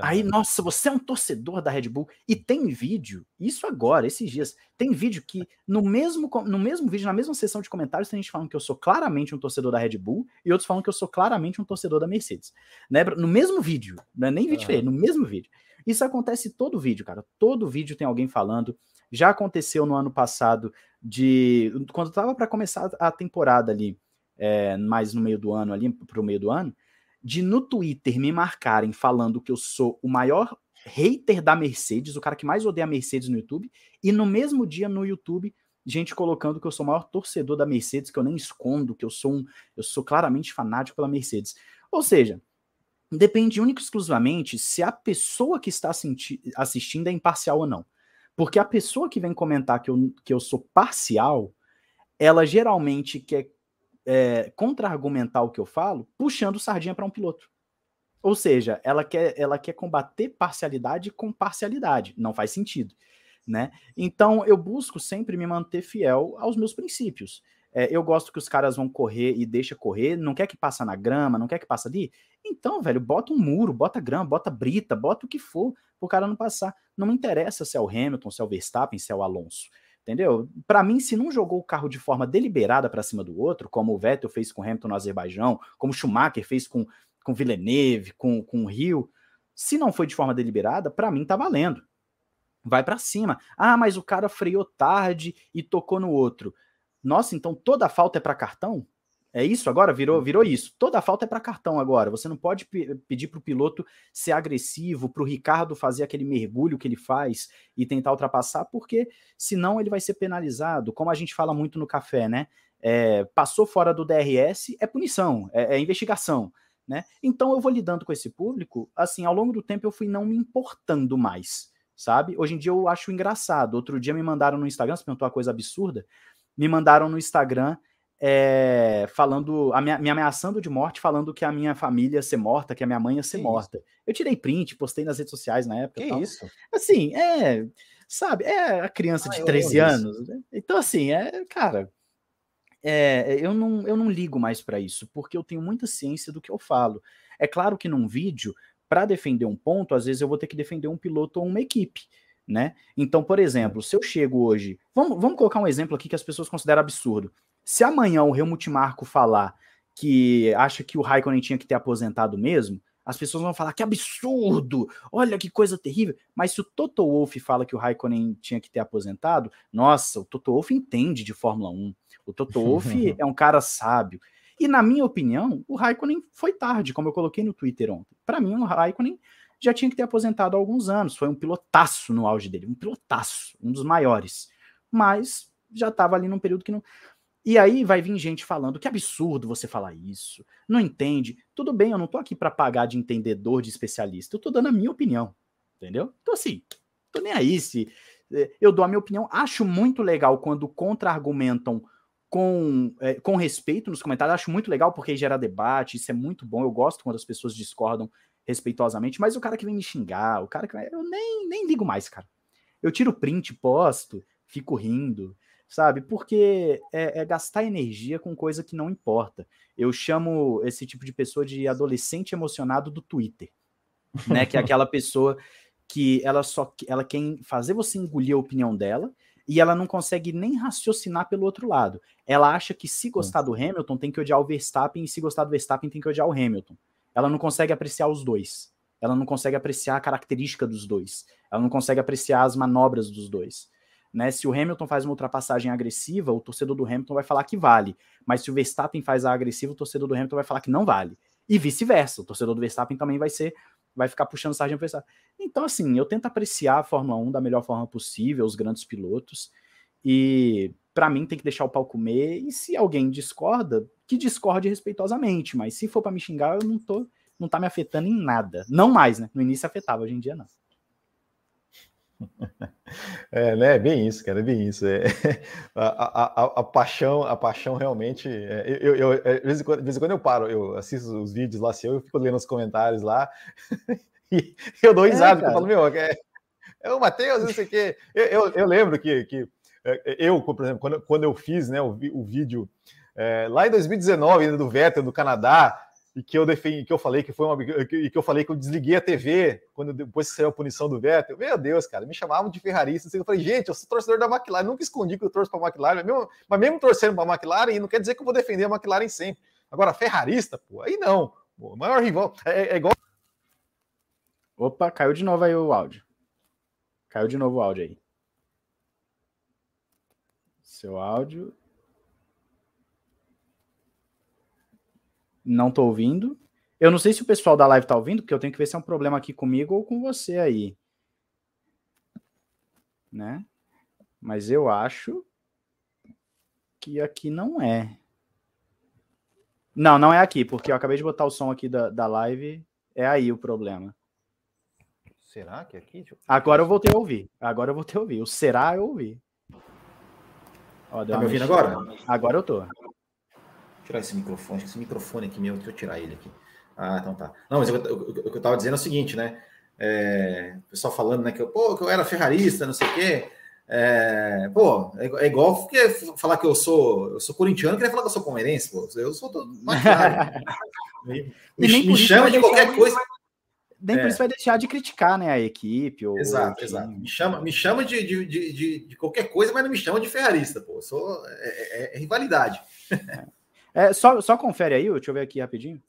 Aí, nossa, você é um torcedor da Red Bull e tem vídeo, isso agora, esses dias, tem vídeo que no mesmo, no mesmo vídeo, na mesma sessão de comentários, tem gente falando que eu sou claramente um torcedor da Red Bull e outros falando que eu sou claramente um torcedor da Mercedes. Né? No mesmo vídeo, não é nem vídeo no mesmo vídeo. Isso acontece todo vídeo, cara. Todo vídeo tem alguém falando. Já aconteceu no ano passado de. Quando tava para começar a temporada ali, é, mais no meio do ano, ali, pro meio do ano, de no Twitter me marcarem falando que eu sou o maior hater da Mercedes, o cara que mais odeia a Mercedes no YouTube, e no mesmo dia no YouTube, gente colocando que eu sou o maior torcedor da Mercedes, que eu nem escondo, que eu sou um, eu sou claramente fanático pela Mercedes. Ou seja, depende único e exclusivamente se a pessoa que está assistindo é imparcial ou não. Porque a pessoa que vem comentar que eu, que eu sou parcial, ela geralmente quer é, contra-argumentar o que eu falo, puxando sardinha para um piloto. Ou seja, ela quer, ela quer combater parcialidade com parcialidade. Não faz sentido. Né? Então eu busco sempre me manter fiel aos meus princípios. É, eu gosto que os caras vão correr e deixa correr, não quer que passa na grama, não quer que passa ali. Então, velho, bota um muro, bota grama, bota brita, bota o que for pro cara não passar. Não me interessa se é o Hamilton, se é o Verstappen, se é o Alonso. Entendeu? Para mim, se não jogou o carro de forma deliberada para cima do outro, como o Vettel fez com Hamilton no Azerbaijão, como o Schumacher fez com, com Villeneuve, com, com o Rio, se não foi de forma deliberada, para mim tá valendo. Vai para cima. Ah, mas o cara freou tarde e tocou no outro. Nossa, então toda falta é para cartão? É isso agora? Virou, virou isso. Toda falta é para cartão agora. Você não pode pedir para o piloto ser agressivo, para o Ricardo fazer aquele mergulho que ele faz e tentar ultrapassar, porque senão ele vai ser penalizado. Como a gente fala muito no café, né? É, passou fora do DRS, é punição, é, é investigação. Né? Então eu vou lidando com esse público, assim, ao longo do tempo eu fui não me importando mais, sabe? Hoje em dia eu acho engraçado. Outro dia me mandaram no Instagram, se perguntou uma coisa absurda, me mandaram no Instagram é, falando, me, me ameaçando de morte, falando que a minha família ia ser morta, que a minha mãe ia ser que morta. Isso? Eu tirei print, postei nas redes sociais na época. Que tal. isso? Assim, é, sabe, é a criança ah, de 13 anos. Né? Então, assim, é, cara, é, eu, não, eu não ligo mais para isso, porque eu tenho muita ciência do que eu falo. É claro que num vídeo, para defender um ponto, às vezes eu vou ter que defender um piloto ou uma equipe. Né? Então, por exemplo, se eu chego hoje, vamos, vamos colocar um exemplo aqui que as pessoas consideram absurdo. Se amanhã o Helmut Marko falar que acha que o Raikkonen tinha que ter aposentado mesmo, as pessoas vão falar que absurdo, olha que coisa terrível. Mas se o Toto Wolff fala que o Raikkonen tinha que ter aposentado, nossa, o Toto Wolff entende de Fórmula 1. O Toto Wolff é um cara sábio. E na minha opinião, o Raikkonen foi tarde, como eu coloquei no Twitter ontem. Para mim, o Raikkonen já tinha que ter aposentado há alguns anos. Foi um pilotaço no auge dele, um pilotaço, um dos maiores. Mas já estava ali num período que não. E aí vai vir gente falando que absurdo você falar isso, não entende. Tudo bem, eu não tô aqui para pagar de entendedor, de especialista, eu tô dando a minha opinião, entendeu? Então assim, tô nem aí se é, eu dou a minha opinião. Acho muito legal quando contra-argumentam com, é, com respeito nos comentários, acho muito legal porque gera debate, isso é muito bom, eu gosto quando as pessoas discordam respeitosamente, mas o cara que vem me xingar, o cara que eu nem, nem ligo mais, cara. Eu tiro print, posto, fico rindo, sabe? Porque é, é, gastar energia com coisa que não importa. Eu chamo esse tipo de pessoa de adolescente emocionado do Twitter, né? Que é aquela pessoa que ela só ela quer fazer você engolir a opinião dela e ela não consegue nem raciocinar pelo outro lado. Ela acha que se gostar do Hamilton tem que odiar o Verstappen e se gostar do Verstappen tem que odiar o Hamilton. Ela não consegue apreciar os dois. Ela não consegue apreciar a característica dos dois. Ela não consegue apreciar as manobras dos dois. Né? Se o Hamilton faz uma ultrapassagem agressiva, o torcedor do Hamilton vai falar que vale. Mas se o Verstappen faz a agressiva, o torcedor do Hamilton vai falar que não vale. E vice-versa. O torcedor do Verstappen também vai ser vai ficar puxando sargento Verstappen. Então, assim, eu tento apreciar a Fórmula 1 da melhor forma possível, os grandes pilotos. E para mim tem que deixar o pau comer. E se alguém discorda, que discorde respeitosamente. Mas se for para me xingar, eu não tô, não tá me afetando em nada. Não mais, né? No início afetava, hoje em dia não. É, né? Bem isso, cara, bem isso. É, a, a, a, paixão, a paixão realmente. É, eu, eu, é, de, vez quando, de, vez em quando, eu paro, eu assisto os vídeos lá seu, eu fico lendo os comentários lá e eu dou é, risada, é, eu falo, meu, é, é o Matheus, não sei o quê. Eu, eu, eu, lembro que, que é, eu, por exemplo, quando, quando eu fiz né, o, o vídeo lá em 2019, ainda do Vettel, do Canadá, e que eu defendi, que eu falei que foi uma e que eu falei que eu desliguei a TV quando depois que saiu a punição do Vettel. Meu Deus, cara, me chamavam de ferrarista. Assim, eu falei, gente, eu sou torcedor da McLaren, nunca escondi que eu torço para a McLaren, mas mesmo, mas mesmo torcendo para a McLaren, não quer dizer que eu vou defender a McLaren sempre. Agora, ferrarista, pô, aí não. o maior rival é, é igual. Opa, caiu de novo aí o áudio. Caiu de novo o áudio aí. Seu áudio Não tô ouvindo. Eu não sei se o pessoal da live tá ouvindo, porque eu tenho que ver se é um problema aqui comigo ou com você aí. Né? Mas eu acho que aqui não é. Não, não é aqui, porque eu acabei de botar o som aqui da, da live. É aí o problema. Será que é aqui? Agora eu voltei a ouvir. Agora eu voltei a ouvir. O será eu ouvi. Ó, tá me ouvindo agora? Agora eu tô tirar esse microfone, esse microfone aqui meu, deixa eu tirar ele aqui. Ah, então tá. Não, mas o que eu, estava dizendo é o seguinte, né? É, o pessoal falando, né, que eu, pô, que eu era ferrarista, não sei o quê. É, pô, é, é igual porque falar que eu sou, eu sou corintiano, queria falar que eu sou palmeirense, pô. Eu sou todo me, me, me chama de qualquer de, coisa. Nem é. por isso vai deixar de criticar, né, a equipe. Ou, exato, ou exato. Me chama, me chama de, de, de, de, qualquer coisa, mas não me chama de ferrarista, pô. Eu sou, é, é, é rivalidade. É, só, só confere aí, deixa eu ver aqui rapidinho.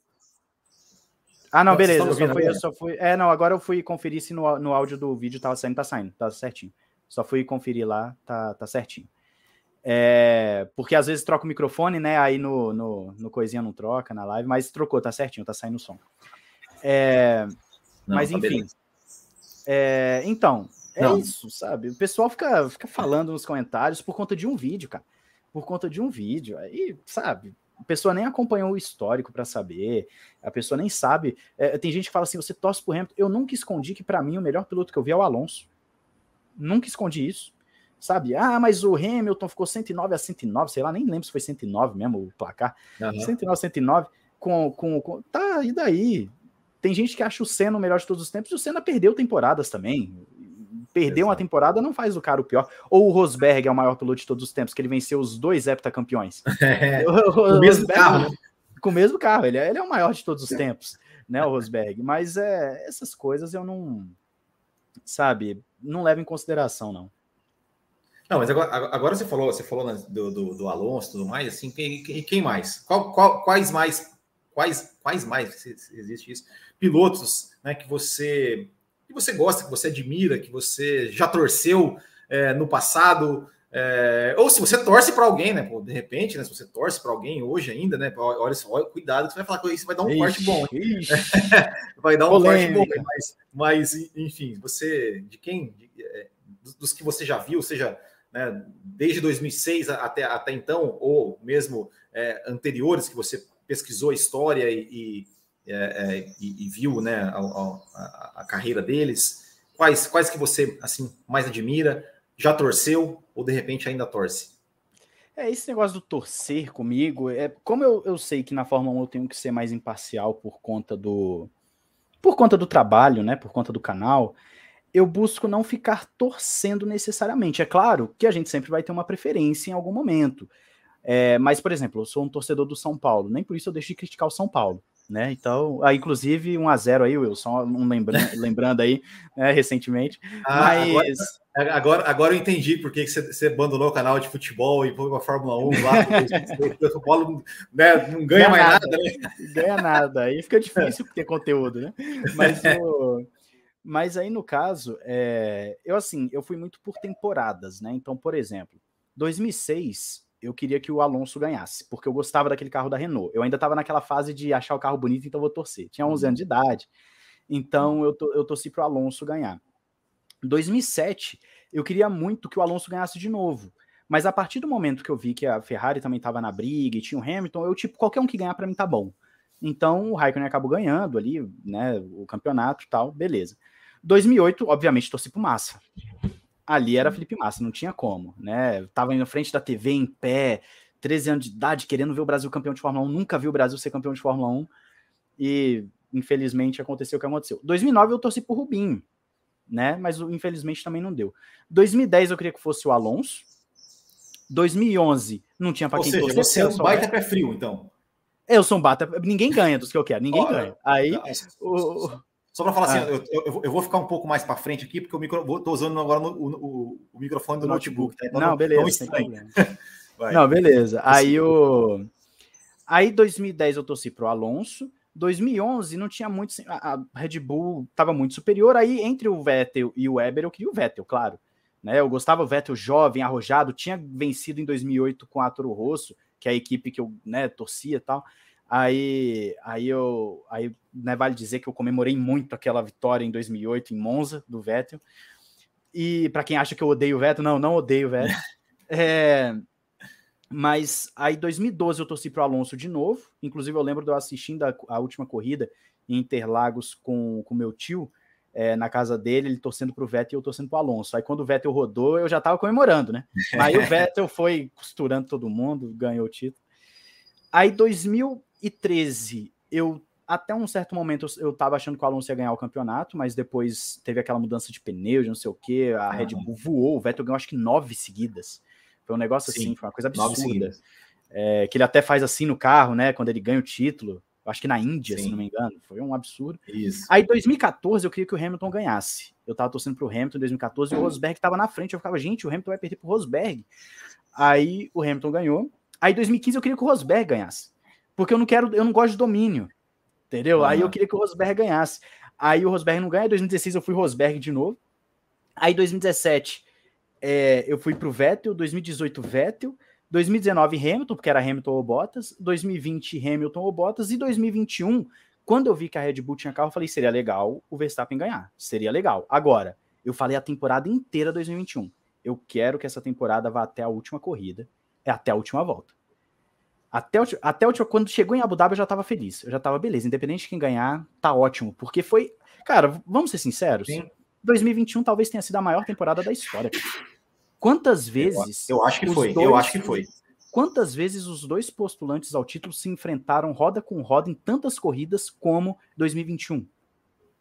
Ah, não, beleza. Eu só, fui, eu só fui. É, não, agora eu fui conferir se no, no áudio do vídeo tava saindo, tá saindo, tá certinho. Só fui conferir lá, tá, tá certinho. É, porque às vezes troca o microfone, né? Aí no, no, no coisinha não troca na live, mas trocou, tá certinho, tá saindo o som. É, não, mas tá enfim. É, então, é não. isso, sabe? O pessoal fica, fica falando nos comentários por conta de um vídeo, cara. Por conta de um vídeo. Aí, sabe? A pessoa nem acompanhou o histórico para saber, a pessoa nem sabe. É, tem gente que fala assim: você torce por Hamilton. Eu nunca escondi que para mim o melhor piloto que eu vi é o Alonso. Nunca escondi isso. Sabe? Ah, mas o Hamilton ficou 109 a 109, sei lá, nem lembro se foi 109 mesmo o placar. Uhum. 109 109 com, com, com. Tá, e daí? Tem gente que acha o Senna o melhor de todos os tempos, e o Senna perdeu temporadas também perder Exato. uma temporada não faz o cara o pior. Ou o Rosberg é o maior piloto de todos os tempos, que ele venceu os dois heptacampeões. É, o, o mesmo carro. Né? Com o mesmo carro, ele é, ele é o maior de todos os tempos, né, o Rosberg. Mas é, essas coisas eu não, sabe, não levo em consideração, não. Não, mas agora, agora você falou, você falou do, do, do Alonso e tudo mais, assim, quem, quem mais? Qual, qual, quais mais, quais, quais mais, existe isso, pilotos, né, que você que você gosta, que você admira, que você já torceu é, no passado, é, ou se você torce para alguém, né? Pô, de repente, né? Se você torce para alguém hoje ainda, né? Olha só, cuidado que você vai falar com isso, vai dar um ixi, corte bom. vai dar um Polêmica. corte bom, mas, mas, enfim, você de quem, de, é, dos que você já viu, seja né, desde 2006 até, até então, ou mesmo é, anteriores que você pesquisou a história e é, é, e, e, viu né, a, a, a, carreira deles? Quais, quais que você assim mais admira? Já torceu ou de repente ainda torce? É, esse negócio do torcer comigo, é como eu, eu sei que na Fórmula 1 eu tenho que ser mais imparcial por conta do por conta do trabalho, né, por conta do canal, eu busco não ficar torcendo necessariamente. É claro que a gente sempre vai ter uma preferência em algum momento. É, mas, por exemplo, eu sou um torcedor do São Paulo, nem por isso eu deixo de criticar o São Paulo né? Então, ah, inclusive 1 a 0 aí, Wilson, um lembrando, lembrando aí, né, recentemente. Ah, mas Agora, agora eu entendi por que você, abandonou o canal de futebol e foi para a Fórmula 1 lá, porque o futebol né, não ganha, ganha mais nada, nada né? Ganha nada, aí fica difícil ter conteúdo, né? Mas, o, mas aí, no caso, é, eu assim, eu fui muito por temporadas, né? Então, por exemplo, 2006, eu queria que o Alonso ganhasse, porque eu gostava daquele carro da Renault. Eu ainda estava naquela fase de achar o carro bonito, então vou torcer. Tinha 11 anos de idade, então eu, to, eu torci para o Alonso ganhar. 2007, eu queria muito que o Alonso ganhasse de novo. Mas a partir do momento que eu vi que a Ferrari também estava na briga e tinha o Hamilton, eu, tipo, qualquer um que ganhar para mim tá bom. Então o Raikkonen acabou ganhando ali, né, o campeonato e tal, beleza. 2008, obviamente, torci pro Massa. Ali era Felipe Massa, não tinha como, né? Tava na frente da TV em pé, 13 anos de idade, querendo ver o Brasil campeão de Fórmula 1, nunca vi o Brasil ser campeão de Fórmula 1 e infelizmente aconteceu o que aconteceu. 2009 eu torci pro Rubinho, né? Mas infelizmente também não deu. 2010 eu queria que fosse o Alonso. 2011 não tinha para quem seja, torcer. Você é um baita pé frio, então. Eu sou um baita. Ninguém ganha dos que eu quero, ninguém Olha, ganha. Aí. O... Só para falar assim, ah. eu, eu, eu, vou ficar um pouco mais para frente aqui, porque eu estou usando agora no, o, o, o, microfone do notebook. Tá? Então, não, beleza. Não, não, beleza. Aí o. Aí 2010 eu torci pro Alonso. 2011 não tinha muito. A Red Bull estava muito superior. Aí, entre o Vettel e o Weber, eu queria o Vettel, claro. Né? Eu gostava do Vettel jovem, arrojado, tinha vencido em 2008 com a Toro Rosso, que é a equipe que eu né, torcia e tal. Aí, aí eu, aí né, vale dizer que eu comemorei muito aquela vitória em 2008 em Monza do Vettel. E para quem acha que eu odeio o Vettel, não, não odeio o Vettel. é, mas aí, 2012, eu torci para o Alonso de novo. Inclusive, eu lembro de eu assistindo a, a última corrida em Interlagos com o meu tio, é, na casa dele, ele torcendo para o Vettel e eu torcendo para o Alonso. Aí, quando o Vettel rodou, eu já estava comemorando, né? Aí, o Vettel foi costurando todo mundo, ganhou o título. Aí, 2013, eu até um certo momento eu estava achando que o Alonso ia ganhar o campeonato, mas depois teve aquela mudança de pneus, não sei o que, a Red Bull voou, o Vettel ganhou acho que nove seguidas. Foi um negócio Sim, assim, foi uma coisa absurda. É, que ele até faz assim no carro, né? Quando ele ganha o título. Acho que na Índia, Sim. se não me engano. Foi um absurdo. Isso. Aí, em 2014, eu queria que o Hamilton ganhasse. Eu tava torcendo pro Hamilton em 2014 e o Rosberg tava na frente. Eu ficava, gente, o Hamilton vai perder pro Rosberg. Aí o Hamilton ganhou. Aí, em 2015, eu queria que o Rosberg ganhasse. Porque eu não quero, eu não gosto de domínio. Entendeu? Aí eu queria que o Rosberg ganhasse. Aí o Rosberg não ganha. Em 2016 eu fui Rosberg de novo. Aí 2017 é, eu fui para o Vettel, 2018 Vettel, 2019 Hamilton, porque era Hamilton ou Bottas, 2020 Hamilton ou Bottas, e 2021, quando eu vi que a Red Bull tinha carro, eu falei, seria legal o Verstappen ganhar, seria legal. Agora, eu falei a temporada inteira 2021, eu quero que essa temporada vá até a última corrida, é até a última volta. Até, até última, quando chegou em Abu Dhabi eu já estava feliz, eu já estava beleza, independente de quem ganhar, tá ótimo, porque foi, cara, vamos ser sinceros, Sim. 2021 talvez tenha sido a maior temporada da história. Quantas vezes. Eu, eu acho que foi, dois, eu acho que foi. Quantas vezes os dois postulantes ao título se enfrentaram roda com roda em tantas corridas como 2021?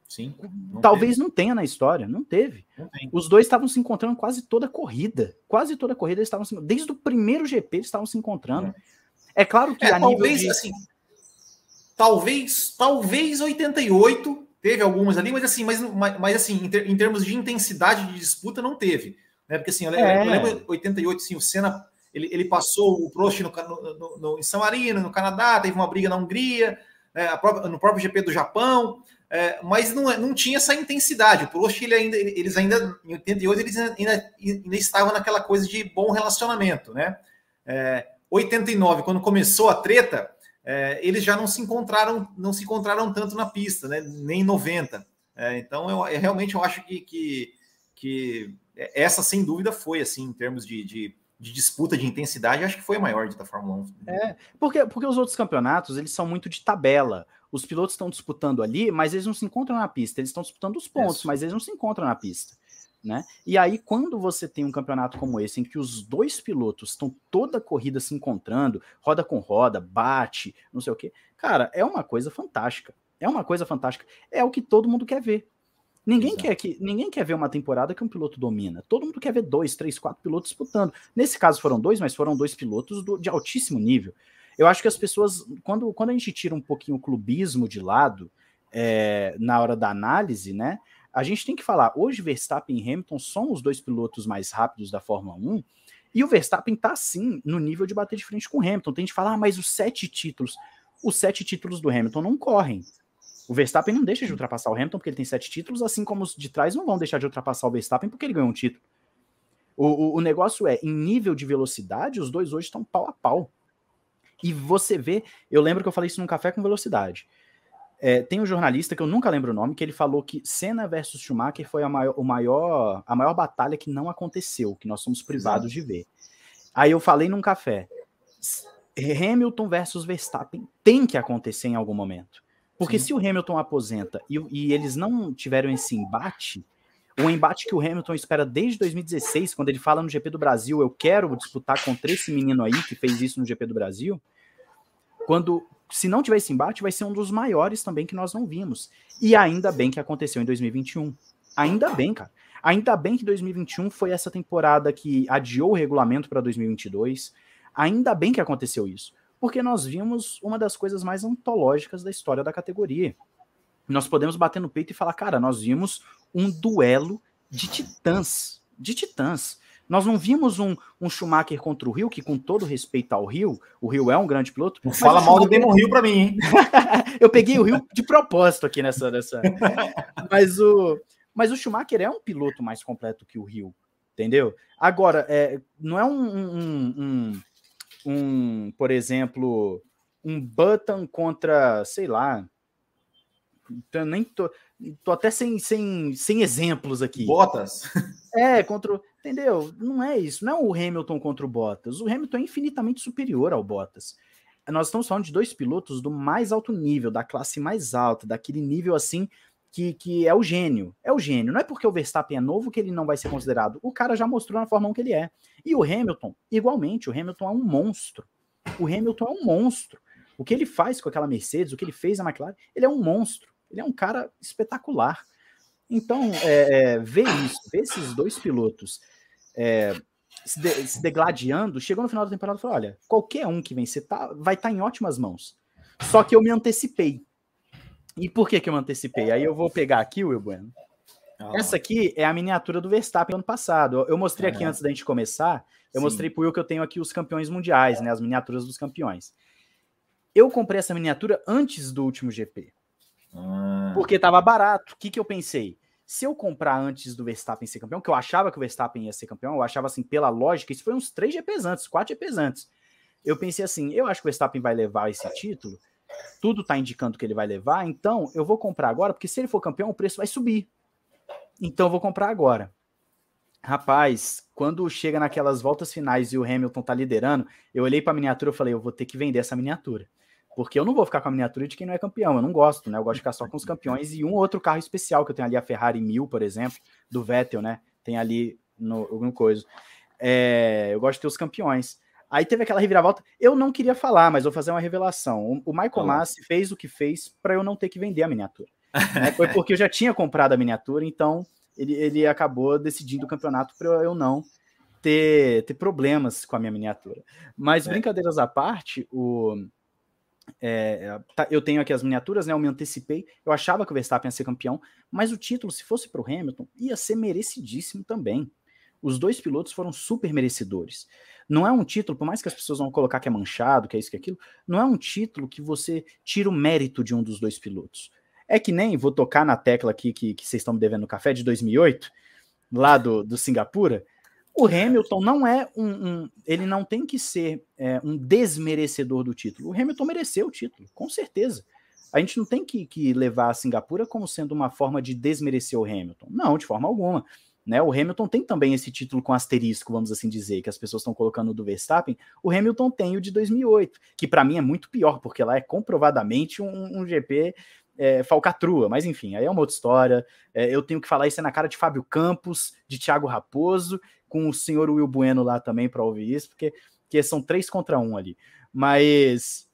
Sim. Não Talvez teve. não tenha na história, não teve. Não os dois estavam se encontrando quase toda a corrida. Quase toda a corrida eles estavam se Desde o primeiro GP eles estavam se encontrando. É, é claro que é, a talvez, nível de... assim, talvez, talvez 88 teve algumas ali, mas assim, mas, mas assim, em, ter, em termos de intensidade de disputa não teve. Né? Porque assim, eu, é. eu lembro 88, assim, o Senna ele, ele passou o Prost no, no, no, em São Marino, no Canadá, teve uma briga na Hungria, né, própria, no próprio GP do Japão, é, mas não, não tinha essa intensidade. O Prost, ele ainda, eles ainda, em 88, eles ainda, ainda estavam naquela coisa de bom relacionamento, né? É, 89, quando começou a treta, é, eles já não se encontraram, não se encontraram tanto na pista, né? Nem 90. É, então, eu, eu, realmente eu acho que, que, que essa sem dúvida foi assim em termos de, de, de, disputa de intensidade, acho que foi a maior da Fórmula 1. É, porque, porque os outros campeonatos eles são muito de tabela. Os pilotos estão disputando ali, mas eles não se encontram na pista. Eles estão disputando os pontos, mas eles não se encontram na pista. Né? E aí, quando você tem um campeonato como esse, em que os dois pilotos estão toda a corrida se encontrando, roda com roda, bate, não sei o que, cara, é uma coisa fantástica. É uma coisa fantástica. É o que todo mundo quer ver. Ninguém quer, que, ninguém quer ver uma temporada que um piloto domina. Todo mundo quer ver dois, três, quatro pilotos disputando. Nesse caso foram dois, mas foram dois pilotos do, de altíssimo nível. Eu acho que as pessoas, quando, quando a gente tira um pouquinho o clubismo de lado, é, na hora da análise, né? A gente tem que falar, hoje Verstappen e Hamilton são os dois pilotos mais rápidos da Fórmula 1, e o Verstappen tá sim no nível de bater de frente com o Hamilton. Tem gente que fala, ah, mas os sete títulos, os sete títulos do Hamilton não correm. O Verstappen não deixa de ultrapassar o Hamilton porque ele tem sete títulos, assim como os de trás não vão deixar de ultrapassar o Verstappen porque ele ganhou um título. O, o, o negócio é, em nível de velocidade, os dois hoje estão pau a pau. E você vê, eu lembro que eu falei isso num café com velocidade. É, tem um jornalista que eu nunca lembro o nome, que ele falou que Senna versus Schumacher foi a maior, o maior, a maior batalha que não aconteceu, que nós somos privados de ver. Aí eu falei num café, Hamilton versus Verstappen tem que acontecer em algum momento. Porque Sim. se o Hamilton aposenta e, e, eles não tiveram esse embate, o embate que o Hamilton espera desde 2016, quando ele fala no GP do Brasil, eu quero disputar contra esse menino aí que fez isso no GP do Brasil, quando se não tiver esse embate, vai ser um dos maiores também que nós não vimos. E ainda bem que aconteceu em 2021. Ainda bem, cara. Ainda bem que 2021 foi essa temporada que adiou o regulamento para 2022. Ainda bem que aconteceu isso porque nós vimos uma das coisas mais antológicas da história da categoria. Nós podemos bater no peito e falar, cara, nós vimos um duelo de titãs, de titãs. Nós não vimos um, um Schumacher contra o Rio, que com todo respeito ao Rio, o Rio é um grande piloto. Não fala mal do Demon Rio para mim, hein? Eu peguei o Rio de propósito aqui nessa. nessa... mas, o, mas o Schumacher é um piloto mais completo que o Rio, entendeu? Agora, é, não é um, um, um um, por exemplo, um Button contra, sei lá, eu nem tô, tô até sem, sem, sem exemplos aqui. Bottas. É, contra, entendeu? Não é isso, não é o Hamilton contra o Bottas. O Hamilton é infinitamente superior ao Bottas. Nós estamos falando de dois pilotos do mais alto nível, da classe mais alta, daquele nível assim que, que é o gênio. É o gênio. Não é porque o Verstappen é novo que ele não vai ser considerado. O cara já mostrou na Fórmula 1 que ele é. E o Hamilton, igualmente, o Hamilton é um monstro. O Hamilton é um monstro. O que ele faz com aquela Mercedes, o que ele fez na McLaren, ele é um monstro. Ele é um cara espetacular. Então, é, é, ver isso, ver esses dois pilotos é, se, de, se, degladiando, chegou no final da temporada e falou: olha, qualquer um que vencer tá, vai estar tá em ótimas mãos. Só que eu me antecipei. E por que, que eu me antecipei? Aí eu vou pegar aqui, Will Bueno. Ah. Essa aqui é a miniatura do Verstappen ano passado. Eu mostrei aqui antes da gente começar. Eu Sim. mostrei pro Will que eu tenho aqui os campeões mundiais, né? As miniaturas dos campeões. Eu comprei essa miniatura antes do último GP. Ah. Porque tava barato. O que, que eu pensei? Se eu comprar antes do Verstappen ser campeão, que eu achava que o Verstappen ia ser campeão, eu achava assim, pela lógica, isso foi uns três GPs antes, quatro GPs antes. Eu pensei assim, eu acho que o Verstappen vai levar esse título tudo está indicando que ele vai levar, então eu vou comprar agora, porque se ele for campeão, o preço vai subir. Então eu vou comprar agora. Rapaz, quando chega naquelas voltas finais e o Hamilton tá liderando, eu olhei para a miniatura e falei, eu vou ter que vender essa miniatura. Porque eu não vou ficar com a miniatura de quem não é campeão, eu não gosto, né? Eu gosto de ficar só com os campeões e um outro carro especial que eu tenho ali, a Ferrari 1000, por exemplo, do Vettel, né? Tem ali no alguma coisa. É, eu gosto de ter os campeões. Aí teve aquela reviravolta. Eu não queria falar, mas vou fazer uma revelação. O, Michael Olá. Massi fez o que fez para eu não ter que vender a miniatura. né? Foi porque eu já tinha comprado a miniatura, então ele, ele acabou decidindo o campeonato para eu não ter, ter problemas com a minha miniatura. Mas é. brincadeiras à parte, o, é, tá, eu tenho aqui as miniaturas, né? Eu me antecipei. Eu achava que o Verstappen ia ser campeão, mas o título, se fosse para o Hamilton, ia ser merecidíssimo também. Os dois pilotos foram super merecedores. Não é um título, por mais que as pessoas vão colocar que é manchado, que é isso, que é aquilo, não é um título que você tira o mérito de um dos dois pilotos. É que nem, vou tocar na tecla aqui que, que vocês estão me devendo café de 2008, lá do, do Singapura, o Hamilton não é um, um ele não tem que ser é, um desmerecedor do título. O Hamilton mereceu o título, com certeza. A gente não tem que, que levar a Singapura como sendo uma forma de desmerecer o Hamilton. Não, de forma alguma. Né? O Hamilton tem também esse título com asterisco, vamos assim dizer, que as pessoas estão colocando do Verstappen. O Hamilton tem o de 2008, que para mim é muito pior, porque lá é comprovadamente um, um GP é, falcatrua, mas enfim, aí é uma outra história. É, eu tenho que falar isso é na cara de Fábio Campos, de Thiago Raposo, com o senhor Will Bueno lá também para ouvir isso, porque, porque são três contra um ali. Mas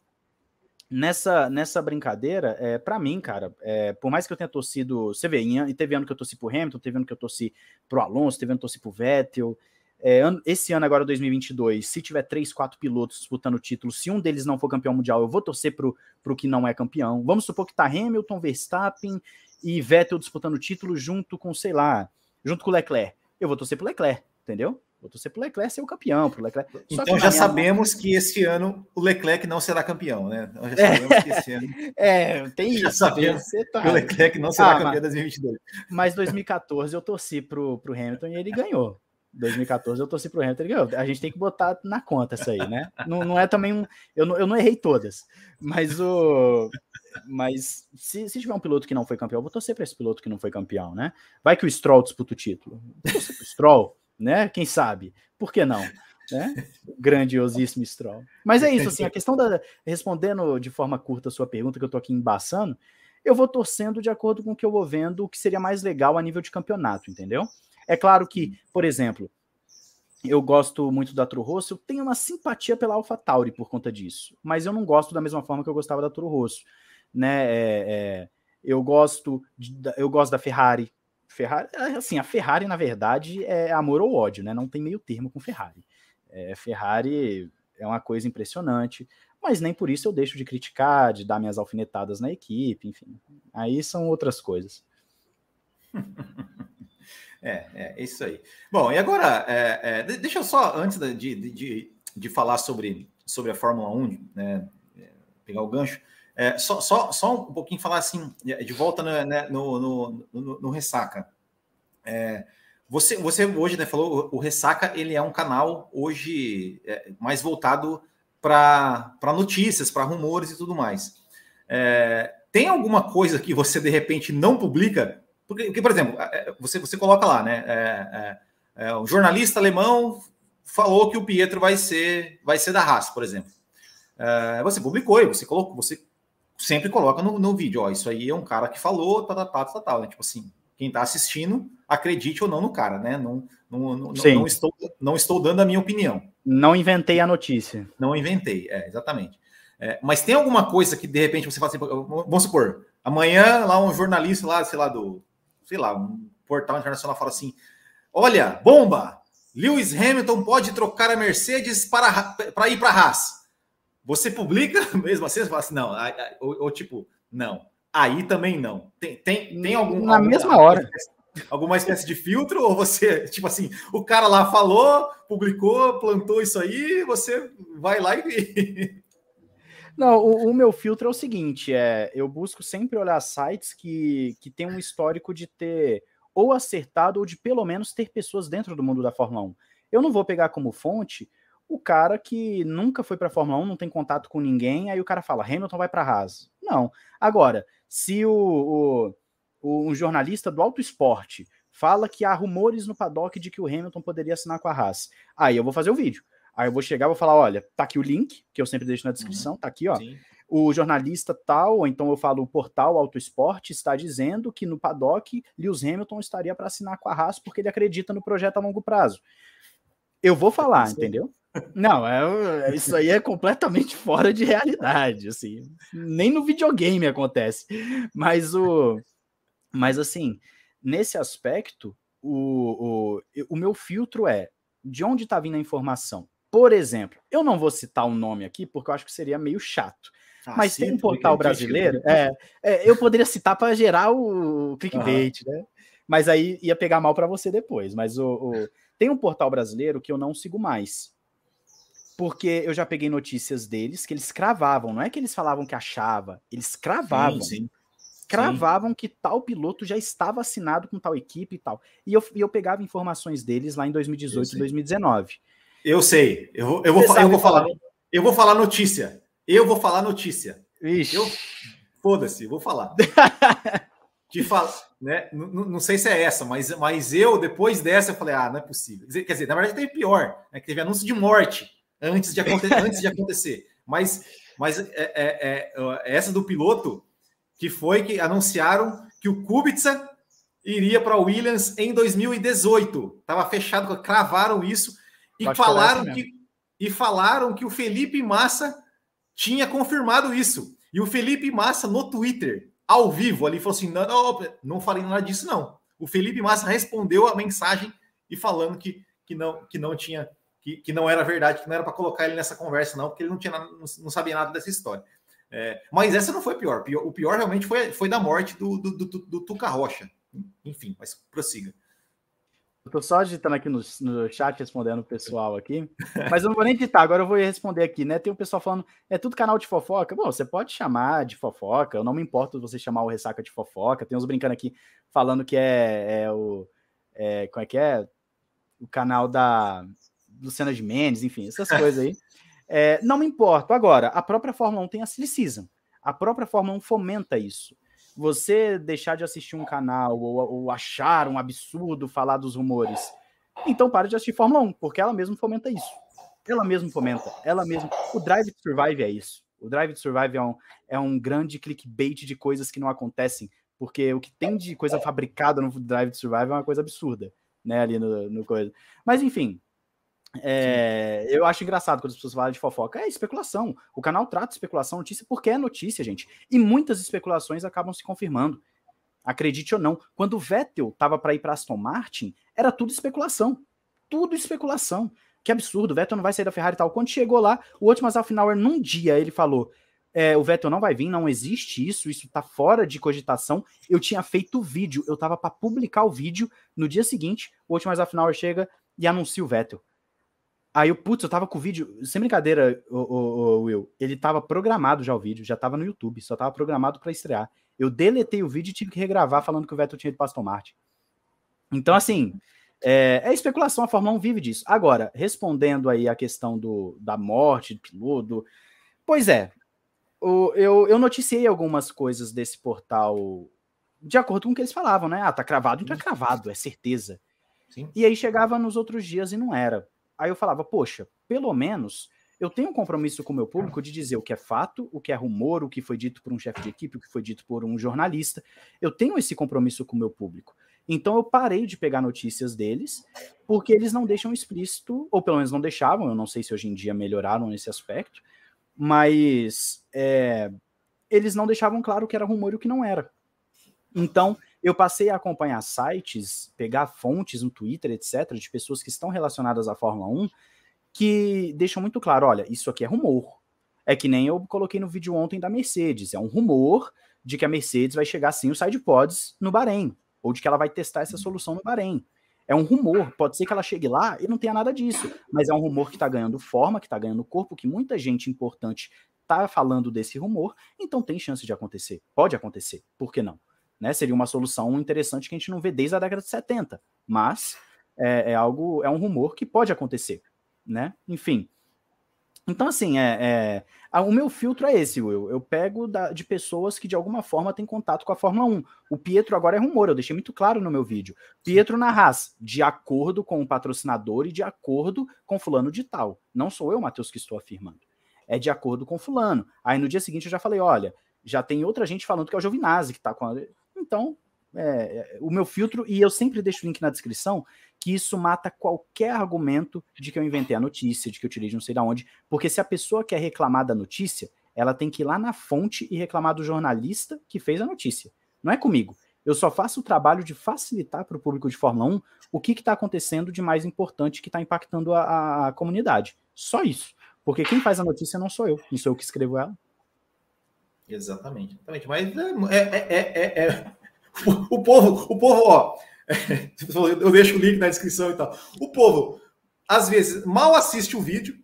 nessa, nessa brincadeira, é, para mim, cara, é, por mais que eu tenha torcido, você vê, e teve ano que eu torci pro Hamilton, teve ano que eu torci pro Alonso, teve ano que eu torci pro Vettel, é, esse ano agora, 2022, se tiver três, quatro pilotos disputando o título, se um deles não for campeão mundial, eu vou torcer pro, pro que não é campeão. Vamos supor que tá Hamilton, Verstappen e Vettel disputando o título junto com, sei lá, junto com o Leclerc. Eu vou torcer pro Leclerc, entendeu? Vou torcer pro Leclerc ser o campeão, pro Leclerc. Só então já sabemos mão... que esse ano o Leclerc não será campeão, né? Então já sabemos é, que esse ano. É, tem já isso. Sabemos tá... que o Leclerc não será ah, campeão mas, 2022. Mas 2014 eu torci pro, pro Hamilton e ele ganhou. 2014 eu torci pro Hamilton, ele ganhou. A gente tem que botar na conta isso aí, né? Não, não é também um. Eu não, eu não errei todas, mas o. Mas se, se tiver um piloto que não foi campeão, eu vou torcer para esse piloto que não foi campeão, né? Vai que o Stroll disputa o título. Pro Stroll né? Quem sabe? Por que não? Né? Grandiosíssimo Stroll. Mas é isso, assim, a questão da. Respondendo de forma curta a sua pergunta, que eu tô aqui embaçando, eu vou torcendo de acordo com o que eu vou vendo, o que seria mais legal a nível de campeonato, entendeu? É claro que, por exemplo, eu gosto muito da Toro Rosso, eu tenho uma simpatia pela AlphaTauri por conta disso, mas eu não gosto da mesma forma que eu gostava da Toro Rosso, né? É, é, eu gosto, de, eu gosto da Ferrari, Ferrari, é, assim, a Ferrari, na verdade, é amor ou ódio, né? Não tem meio termo com Ferrari. É, Ferrari é uma coisa impressionante, mas nem por isso eu deixo de criticar, de dar minhas alfinetadas na equipe, enfim. Aí são outras coisas. É, é isso aí. Bom, e agora, é, é, deixa eu só, antes de, de, de, falar sobre, sobre a Fórmula 1, né, é, pegar o gancho, é, só, só, só um pouquinho falar assim, de volta no, né, no, no, no, no, Ressaca. É, você, você hoje né, falou, o Ressaca ele é um canal hoje é, mais voltado para notícias, para rumores e tudo mais. É, tem alguma coisa que você de repente não publica? Porque, porque por exemplo, é, você, você coloca lá, né? É, é, um jornalista alemão falou que o Pietro vai ser, vai ser da Haas, por exemplo. você publicou e você colocou, você sempre coloca no, no vídeo, ó, isso aí é um cara que falou, tal, tal, tal, tal, né? Tipo assim, quem está assistindo, acredite ou não no cara, né? Não, não, não, não, estou, não estou dando a minha opinião. Não inventei a notícia. Não inventei, é, exatamente. É, mas tem alguma coisa que de repente você fala assim, vamos supor, amanhã lá um jornalista lá, sei lá, do, sei lá, um portal internacional fala assim: olha, bomba! Lewis Hamilton pode trocar a Mercedes para, para ir para a Haas. Você publica mesmo assim? Você fala assim, não, ou, ou tipo, não. Aí também não. Tem, tem, tem algum. Na algum, mesma hora. Alguma espécie de filtro? Ou você, tipo assim, o cara lá falou, publicou, plantou isso aí, você vai lá e. Não, o, o, meu filtro é o seguinte: é, eu busco sempre olhar sites que, que tem um histórico de ter ou acertado ou de pelo menos ter pessoas dentro do mundo da Fórmula 1. Eu não vou pegar como fonte o cara que nunca foi para a Fórmula 1, não tem contato com ninguém, aí o cara fala, Hamilton vai para Haas. Não. Agora, se o, o, um jornalista do Auto Esporte fala que há rumores no paddock de que o Hamilton poderia assinar com a Haas, aí eu vou fazer o vídeo. Aí eu vou chegar e vou falar, olha, tá aqui o link, que eu sempre deixo na descrição, uhum. tá aqui, ó. Sim. O jornalista tal, ou então eu falo o portal Auto Esporte está dizendo que no paddock Lewis Hamilton estaria para assinar com a Haas porque ele acredita no projeto a longo prazo. Eu vou falar, entendeu? Não, é, é, isso aí é completamente fora de realidade, assim. Nem no videogame acontece. Mas o, mas assim, nesse aspecto, o, o, o meu filtro é de onde está vindo a informação. Por exemplo, eu não vou citar o um nome aqui porque eu acho que seria meio chato. Ah, mas tem um portal brasileiro. É, é, eu poderia citar para gerar o clickbait, uhum. né? Mas aí ia pegar mal para você depois. Mas o, o, tem um portal brasileiro que eu não sigo mais porque eu já peguei notícias deles que eles cravavam, não é que eles falavam que achava, eles cravavam. Sim, sim. Cravavam sim. que tal piloto já estava assinado com tal equipe e tal. E eu, eu pegava informações deles lá em 2018 e 2019. Eu sei. Eu vou, eu vou, eu vou falar. Eu vou falar notícia. Eu vou falar notícia. Ixi. Eu, foda-se, vou falar. De fala, né? Não, não, sei se é essa, mas, mas eu, depois dessa, eu falei, ah, não é possível. Quer dizer, na verdade, teve pior, né? Que teve anúncio de morte antes de, aconte antes de acontecer. Mas, mas é, é, é, essa do piloto, que foi que anunciaram que o Kubica iria para o Williams em 2018. Estava fechado, cravaram isso e falaram que, que e falaram que o Felipe Massa tinha confirmado isso. E o Felipe Massa no Twitter, ao vivo, ali falou assim: não, não, não falei nada disso, não. O Felipe Massa respondeu a mensagem e falando que, que, não, que não tinha que, que não era verdade, que não era para colocar ele nessa conversa, não, porque ele não, tinha, não, não sabia nada dessa história. É, mas essa não foi pior. O pior realmente foi, foi da morte do, do, do, do Tuca Rocha. Enfim, mas prossiga. Eu tô só digitando aqui no, no chat, respondendo o pessoal aqui. Mas eu não vou nem digitar, agora eu vou responder aqui, né? Tem um pessoal falando, é tudo canal de fofoca. Bom, você pode chamar de fofoca, eu não me importo você chamar o Ressaca de fofoca. Tem uns brincando aqui, falando que é, é o. É, como é que é? O canal da Luciana de Mendes, enfim, essas coisas aí. É, não me importo. Agora, a própria Fórmula 1 tem a Silly Season. A própria Fórmula 1 fomenta isso você deixar de assistir um canal ou, ou, achar um absurdo falar dos rumores, então pare de assistir Fórmula 1, porque ela mesma fomenta isso. Ela mesma fomenta, ela mesma. O Drive to Survive é isso. O Drive to Survive é um, é um grande clickbait de coisas que não acontecem, porque o que tem de coisa fabricada no Drive to Survive é uma coisa absurda, né? Ali no, no coisa. Mas enfim, é, eu acho engraçado quando as pessoas falam de fofoca. É especulação. O canal trata especulação, notícia, porque é notícia, gente. E muitas especulações acabam se confirmando. Acredite ou não. Quando o Vettel estava para ir para Aston Martin, era tudo especulação. Tudo especulação. Que absurdo, o Vettel não vai sair da Ferrari e tal. Quando chegou lá, o último Hour, num dia, ele falou: é, o Vettel não vai vir, não existe isso, isso tá fora de cogitação. Eu tinha feito o vídeo, eu tava para publicar o vídeo. No dia seguinte, o último Hour chega e anuncia o Vettel. Aí eu, putz, eu tava com o vídeo, sem brincadeira, o, o, o, Will, ele tava programado já o vídeo, já tava no YouTube, só tava programado para estrear. Eu deletei o vídeo e tive que regravar falando que o Vettel tinha ido para Aston Martin. Então, assim, é, é, especulação, a Fórmula 1 vive disso. Agora, respondendo aí a questão do, da morte do piloto, pois é, o, eu, eu noticiei algumas coisas desse portal de acordo com o que eles falavam, né? Ah, tá cravado, então é cravado, é certeza. Sim. E aí chegava nos outros dias e não era. Aí eu falava, poxa, pelo menos eu tenho um compromisso com o meu público de dizer o que é fato, o que é rumor, o que foi dito por um chefe de equipe, o que foi dito por um jornalista. Eu tenho esse compromisso com o meu público. Então eu parei de pegar notícias deles, porque eles não deixam explícito, ou pelo menos não deixavam, eu não sei se hoje em dia melhoraram nesse aspecto, mas é, eles não deixavam claro o que era rumor e o que não era. Então, eu passei a acompanhar sites, pegar fontes no Twitter, etc., de pessoas que estão relacionadas à Fórmula 1, que deixam muito claro: olha, isso aqui é rumor. É que nem eu coloquei no vídeo ontem da Mercedes. É um rumor de que a Mercedes vai chegar sem os sidepods no Bahrein, ou de que ela vai testar essa solução no Bahrein. É um rumor, pode ser que ela chegue lá e não tenha nada disso, mas é um rumor que está ganhando forma, que está ganhando corpo, que muita gente importante está falando desse rumor, então tem chance de acontecer. Pode acontecer, por que não? Né? Seria uma solução interessante que a gente não vê desde a década de 70, mas é, é algo, é um rumor que pode acontecer, né? Enfim. Então, assim, é, é, o meu filtro é esse, Will. Eu pego da, de pessoas que de alguma forma têm contato com a Fórmula 1. O Pietro agora é rumor, eu deixei muito claro no meu vídeo. Pietro na Haas, de acordo com o patrocinador e de acordo com fulano de tal. Não sou eu, Matheus, que estou afirmando. É de acordo com fulano. Aí no dia seguinte eu já falei, olha, já tem outra gente falando que é o Giovinazzi que está com a... Então, é, é, o meu filtro, e eu sempre deixo o link na descrição, que isso mata qualquer argumento de que eu inventei a notícia, de que eu tirei de não sei da onde, porque se a pessoa quer reclamar da notícia, ela tem que ir lá na fonte e reclamar do jornalista que fez a notícia. Não é comigo. Eu só faço o trabalho de facilitar para o público de Fórmula 1 o que está acontecendo de mais importante que está impactando a, a, comunidade. Só isso. Porque quem faz a notícia não sou eu, não sou eu que escrevo ela. Exatamente, exatamente. Mas é, é, é, é, o povo, o povo, ó, eu deixo o link na descrição e tal. O povo, às vezes, mal assiste o vídeo,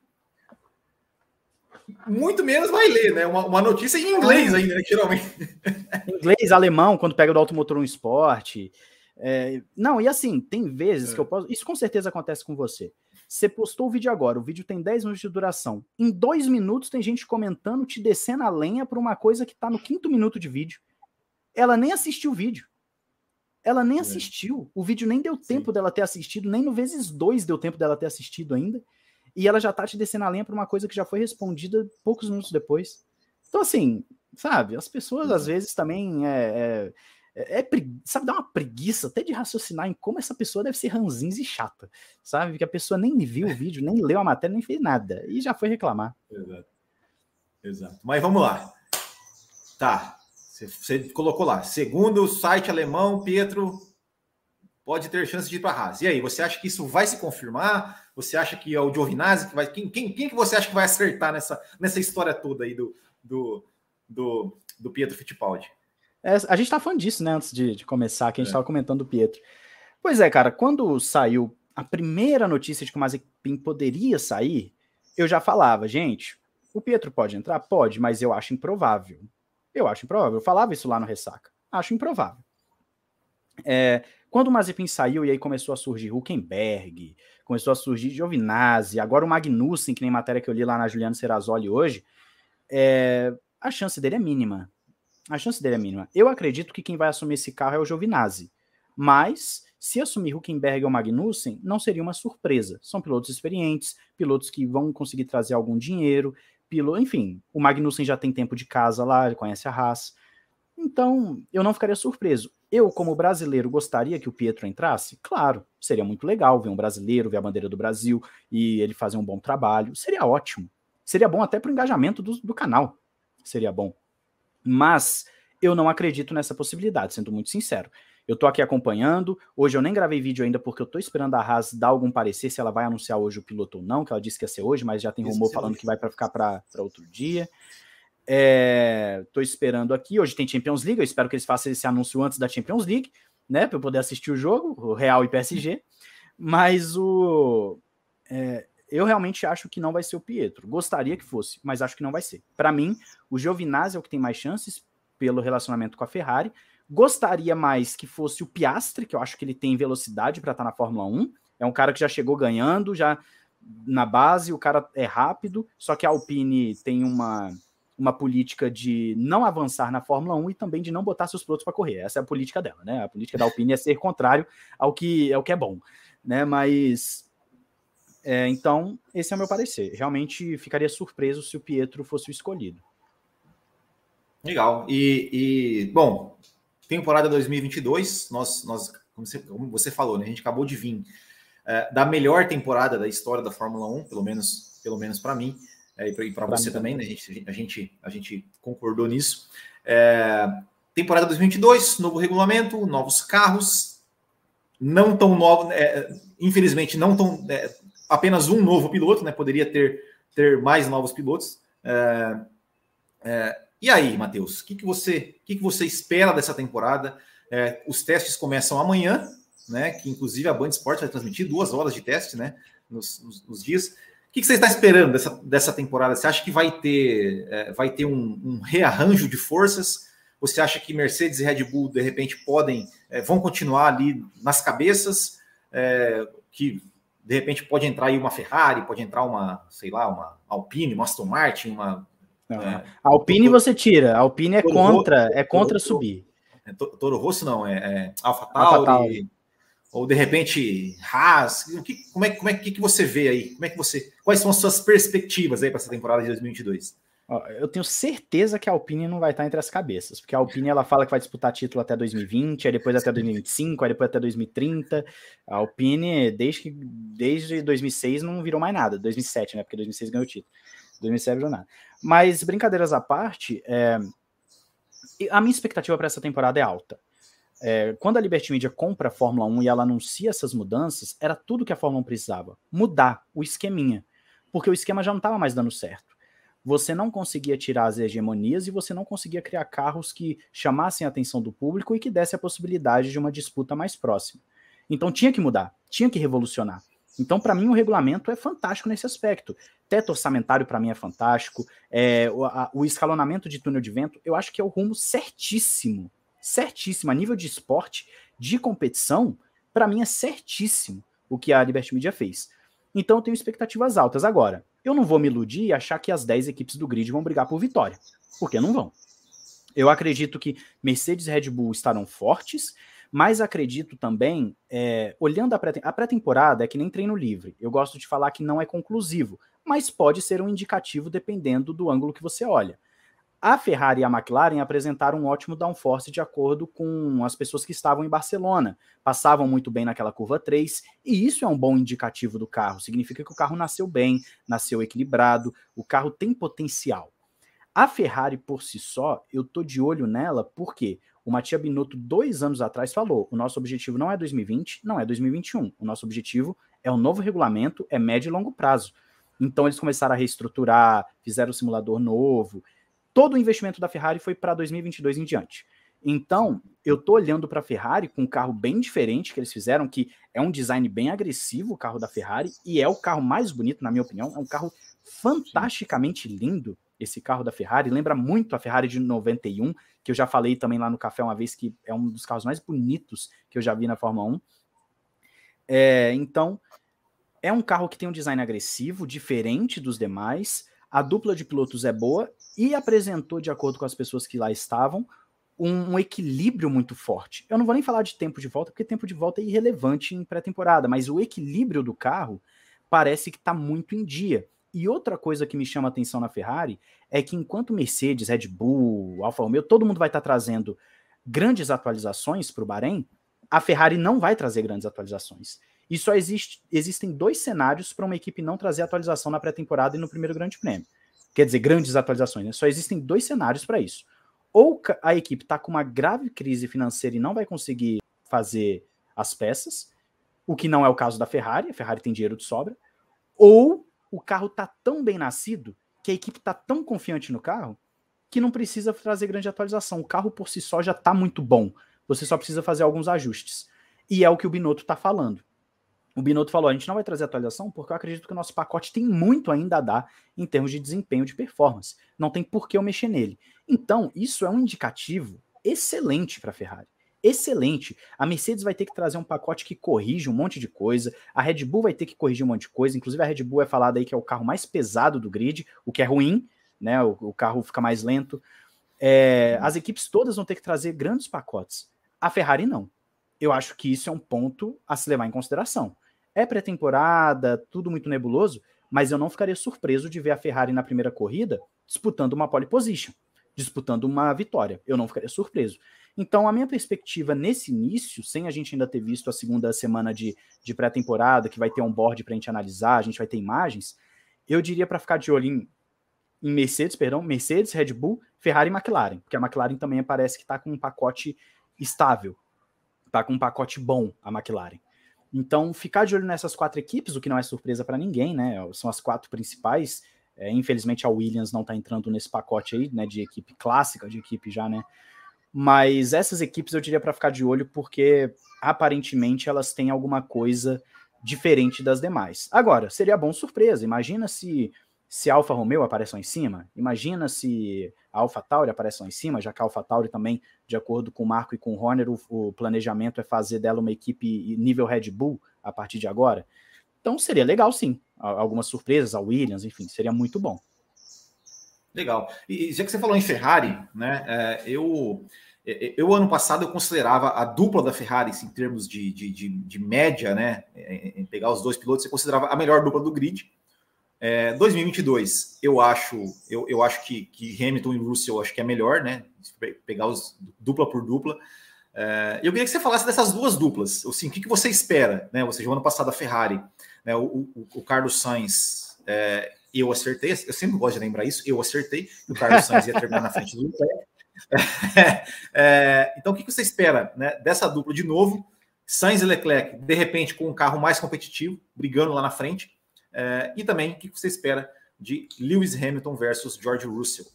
muito menos vai ler, né? Uma, uma notícia em inglês ainda, né, geralmente. Inglês, alemão, quando pega do automotor um esporte. É, não, e assim, tem vezes é. que eu posso. Isso com certeza acontece com você. Você postou o vídeo agora, o vídeo tem 10 minutos de duração. Em dois minutos tem gente comentando, te descendo a lenha por uma coisa que tá no quinto minuto de vídeo. Ela nem assistiu o vídeo. Ela nem é. assistiu. O vídeo nem deu tempo Sim. dela ter assistido, nem no vezes dois deu tempo dela ter assistido ainda. E ela já tá te descendo a lenha por uma coisa que já foi respondida poucos minutos depois. Então, assim, sabe, as pessoas às vezes também é, é é, é, sabe, dá uma preguiça até de raciocinar em como essa pessoa deve ser ranzinza e chata, sabe? Que a pessoa nem viu o vídeo, nem leu a matéria, nem fez nada, e já foi reclamar. Exato. Exato. Mas vamos lá. Tá. Você colocou lá. Segundo o site alemão, Pietro pode ter chance de ir para a Haas. E aí, você acha que isso vai se confirmar? Você acha que é o Giovinazzi que vai. Quem, quem, quem que você acha que vai acertar nessa, nessa história toda aí do, do do, do Pietro Fittipaldi. É, a gente tá falando disso, né, antes de, de começar, que a gente é. tava comentando do Pietro. Pois é, cara, quando saiu a primeira notícia de que o Mazepin poderia sair, eu já falava, gente, o Pietro pode entrar? Pode, mas eu acho improvável. Eu acho improvável. Eu falava isso lá no Ressaca. Acho improvável. É, quando o Mazepin saiu e aí começou a surgir Huckenberg, começou a surgir Giovinazzi, agora o Magnussen, que nem matéria que eu li lá na Juliana Serrazoli hoje, é, a chance dele é mínima. A chance dele é mínima. Eu acredito que quem vai assumir esse carro é o Giovinazzi. Mas, se assumir Huckenberg ou Magnussen, não seria uma surpresa. São pilotos experientes, pilotos que vão conseguir trazer algum dinheiro, piloto, enfim, o Magnussen já tem tempo de casa lá, ele conhece a Haas. Então, eu não ficaria surpreso. Eu, como brasileiro, gostaria que o Pietro entrasse? Claro, seria muito legal ver um brasileiro, ver a bandeira do Brasil e ele fazer um bom trabalho. Seria ótimo. Seria bom até para o engajamento do, do canal. Seria bom. Mas eu não acredito nessa possibilidade, sendo muito sincero. Eu tô aqui acompanhando. Hoje eu nem gravei vídeo ainda porque eu tô esperando a Haas dar algum parecer se ela vai anunciar hoje o piloto ou não, que ela disse que ia ser hoje, mas já tem rumor falando que vai para ficar para outro dia. É, tô esperando aqui. Hoje tem Champions League. Eu espero que eles façam esse anúncio antes da Champions League, né? Para eu poder assistir o jogo, o Real e PSG. Mas o. É, eu realmente acho que não vai ser o Pietro. Gostaria que fosse, mas acho que não vai ser. Para mim, o Giovinazzi é o que tem mais chances pelo relacionamento com a Ferrari. Gostaria mais que fosse o Piastre, que eu acho que ele tem velocidade para estar tá na Fórmula 1. É um cara que já chegou ganhando, já na base, o cara é rápido, só que a Alpine tem uma uma política de não avançar na Fórmula 1 e também de não botar seus pilotos para correr. Essa é a política dela, né? A política da Alpine é ser contrário ao que é o que é bom, né? Mas é, então esse é o meu parecer. Realmente ficaria surpreso se o Pietro fosse o escolhido. Legal. E, e bom, temporada 2022, nós, nós como, você, como você falou, né? A gente acabou de vir é, da melhor temporada da história da Fórmula 1, pelo menos, pelo menos para mim é, e para você também, né? A gente, a gente concordou nisso. É, temporada 2022, novo regulamento, novos carros, não tão novos, é, infelizmente, não tão. É, apenas um novo piloto, né? Poderia ter, ter mais novos pilotos. É, é, e aí, Matheus, o que, que, você, que, que você espera dessa temporada? os testes começam amanhã, né? Que inclusive a Band Esporte vai transmitir duas horas de teste, né? Nos, nos, nos dias que, que você está esperando dessa, dessa temporada? Você acha que vai ter, é, vai ter um, um, rearranjo de forças? Você acha que Mercedes e Red Bull, de repente, podem, é, vão continuar ali nas cabeças? É, que de repente pode entrar aí uma Ferrari, pode entrar uma, sei lá, uma Alpine, uma Aston Martin, uma. Não, é, Alpine você tira, a Alpine é contra, Rosso, é contra Toro, subir. É, Toro Rosso não, é, é Alpha Tauri, ou de repente Haas? O que, como é, como é que, que você vê aí? Como é que você, quais são as suas perspectivas aí para essa temporada de 2022? Eu tenho certeza que a Alpine não vai estar entre as cabeças, porque a Alpine ela fala que vai disputar título até 2020, aí depois até 2025, aí depois até 2030. A Alpine, desde, que, desde 2006, não virou mais nada. 2007, né? Porque 2006 ganhou o título. 2007 virou nada. Mas, brincadeiras à parte, é... a minha expectativa para essa temporada é alta. É, quando a Liberty Media compra a Fórmula 1 e ela anuncia essas mudanças, era tudo que a Fórmula 1 precisava. Mudar o esqueminha. Porque o esquema já não estava mais dando certo. Você não conseguia tirar as hegemonias e você não conseguia criar carros que chamassem a atenção do público e que desse a possibilidade de uma disputa mais próxima. Então tinha que mudar, tinha que revolucionar. Então, para mim, o regulamento é fantástico nesse aspecto. Teto orçamentário, para mim, é fantástico. É, o, a, o escalonamento de túnel de vento, eu acho que é o rumo certíssimo certíssimo. A nível de esporte, de competição, para mim é certíssimo o que a Liberty Media fez. Então eu tenho expectativas altas. Agora, eu não vou me iludir e achar que as 10 equipes do grid vão brigar por vitória, porque não vão. Eu acredito que Mercedes e Red Bull estarão fortes, mas acredito também, é, olhando a pré-temporada, é que nem treino livre. Eu gosto de falar que não é conclusivo, mas pode ser um indicativo dependendo do ângulo que você olha. A Ferrari e a McLaren apresentaram um ótimo downforce de acordo com as pessoas que estavam em Barcelona. Passavam muito bem naquela curva 3, e isso é um bom indicativo do carro. Significa que o carro nasceu bem, nasceu equilibrado, o carro tem potencial. A Ferrari por si só, eu tô de olho nela porque o Matia Binotto, dois anos atrás, falou: o nosso objetivo não é 2020, não é 2021. O nosso objetivo é um novo regulamento, é médio e longo prazo. Então eles começaram a reestruturar, fizeram o simulador novo, todo o investimento da Ferrari foi para 2022 em diante. Então, eu tô olhando para a Ferrari com um carro bem diferente que eles fizeram, que é um design bem agressivo, o carro da Ferrari, e é o carro mais bonito, na minha opinião. É um carro fantasticamente lindo, esse carro da Ferrari. Lembra muito a Ferrari de 91, que eu já falei também lá no café uma vez, que é um dos carros mais bonitos que eu já vi na Fórmula 1. É, então, é um carro que tem um design agressivo, diferente dos demais. A dupla de pilotos é boa e apresentou, de acordo com as pessoas que lá estavam, um, um, equilíbrio muito forte. Eu não vou nem falar de tempo de volta, porque tempo de volta é irrelevante em pré-temporada, mas o equilíbrio do carro parece que está muito em dia. E outra coisa que me chama atenção na Ferrari é que enquanto Mercedes, Red Bull, Alfa Romeo, todo mundo vai estar tá trazendo grandes atualizações para o Bahrein, a Ferrari não vai trazer grandes atualizações. E só existe, existem dois cenários para uma equipe não trazer atualização na pré-temporada e no primeiro grande prêmio. Quer dizer, grandes atualizações. Né? Só existem dois cenários para isso ou a equipe está com uma grave crise financeira e não vai conseguir fazer as peças, o que não é o caso da Ferrari, a Ferrari tem dinheiro de sobra, ou o carro está tão bem nascido que a equipe está tão confiante no carro que não precisa trazer grande atualização. O carro por si só já está muito bom. Você só precisa fazer alguns ajustes. E é o que o Binotto está falando. O Binotto falou: a gente não vai trazer atualização porque eu acredito que o nosso pacote tem muito ainda a dar em termos de desempenho de performance. Não tem por que eu mexer nele. Então, isso é um indicativo excelente para a Ferrari. Excelente. A Mercedes vai ter que trazer um pacote que corrige um monte de coisa. A Red Bull vai ter que corrigir um monte de coisa. Inclusive, a Red Bull é falada aí que é o carro mais pesado do grid, o que é ruim, né? O, o carro fica mais lento. É, as equipes todas vão ter que trazer grandes pacotes. A Ferrari não. Eu acho que isso é um ponto a se levar em consideração. É pré-temporada, tudo muito nebuloso, mas eu não ficaria surpreso de ver a Ferrari na primeira corrida disputando uma pole position, disputando uma vitória. Eu não ficaria surpreso. Então, a minha perspectiva nesse início, sem a gente ainda ter visto a segunda semana de, de pré-temporada, que vai ter um board para a gente analisar, a gente vai ter imagens, eu diria para ficar de olho em, em, Mercedes, perdão, Mercedes, Red Bull, Ferrari e McLaren, porque a McLaren também parece que está com um pacote estável, está com um pacote bom, a McLaren. Então, ficar de olho nessas quatro equipes, o que não é surpresa para ninguém, né? São as quatro principais. É, infelizmente, a Williams não está entrando nesse pacote aí, né? De equipe clássica, de equipe já, né? Mas essas equipes eu diria para ficar de olho, porque aparentemente elas têm alguma coisa diferente das demais. Agora, seria bom surpresa. Imagina se se Alfa Romeo aparece lá em cima, imagina se Alfa Tauri aparece lá em cima, já que a Alfa Tauri também, de acordo com o Marco e com o Horner, o, o, planejamento é fazer dela uma equipe nível Red Bull a partir de agora. Então seria legal sim, algumas surpresas, a Williams, enfim, seria muito bom. Legal. E já que você falou em Ferrari, né, é, eu, eu ano passado eu considerava a dupla da Ferrari, assim, em termos de, de, de, de média, né, em pegar os dois pilotos, você considerava a melhor dupla do grid, é, 2022, eu acho, eu, eu acho que, que Hamilton e Russell acho que é melhor, né? Pegar os dupla por dupla. É, eu queria que você falasse dessas duas duplas. Assim, o que, que você espera, né? Você jogou ano passado a Ferrari, né? O, o, o Carlos Sainz, é, eu acertei. Eu sempre gosto de lembrar isso. Eu acertei. O Carlos Sainz ia terminar na frente do Leclerc. É, então, o que, que você espera, né? Dessa dupla de novo, Sainz e Leclerc, de repente com um carro mais competitivo, brigando lá na frente. É, e também o que você espera de Lewis Hamilton versus George Russell?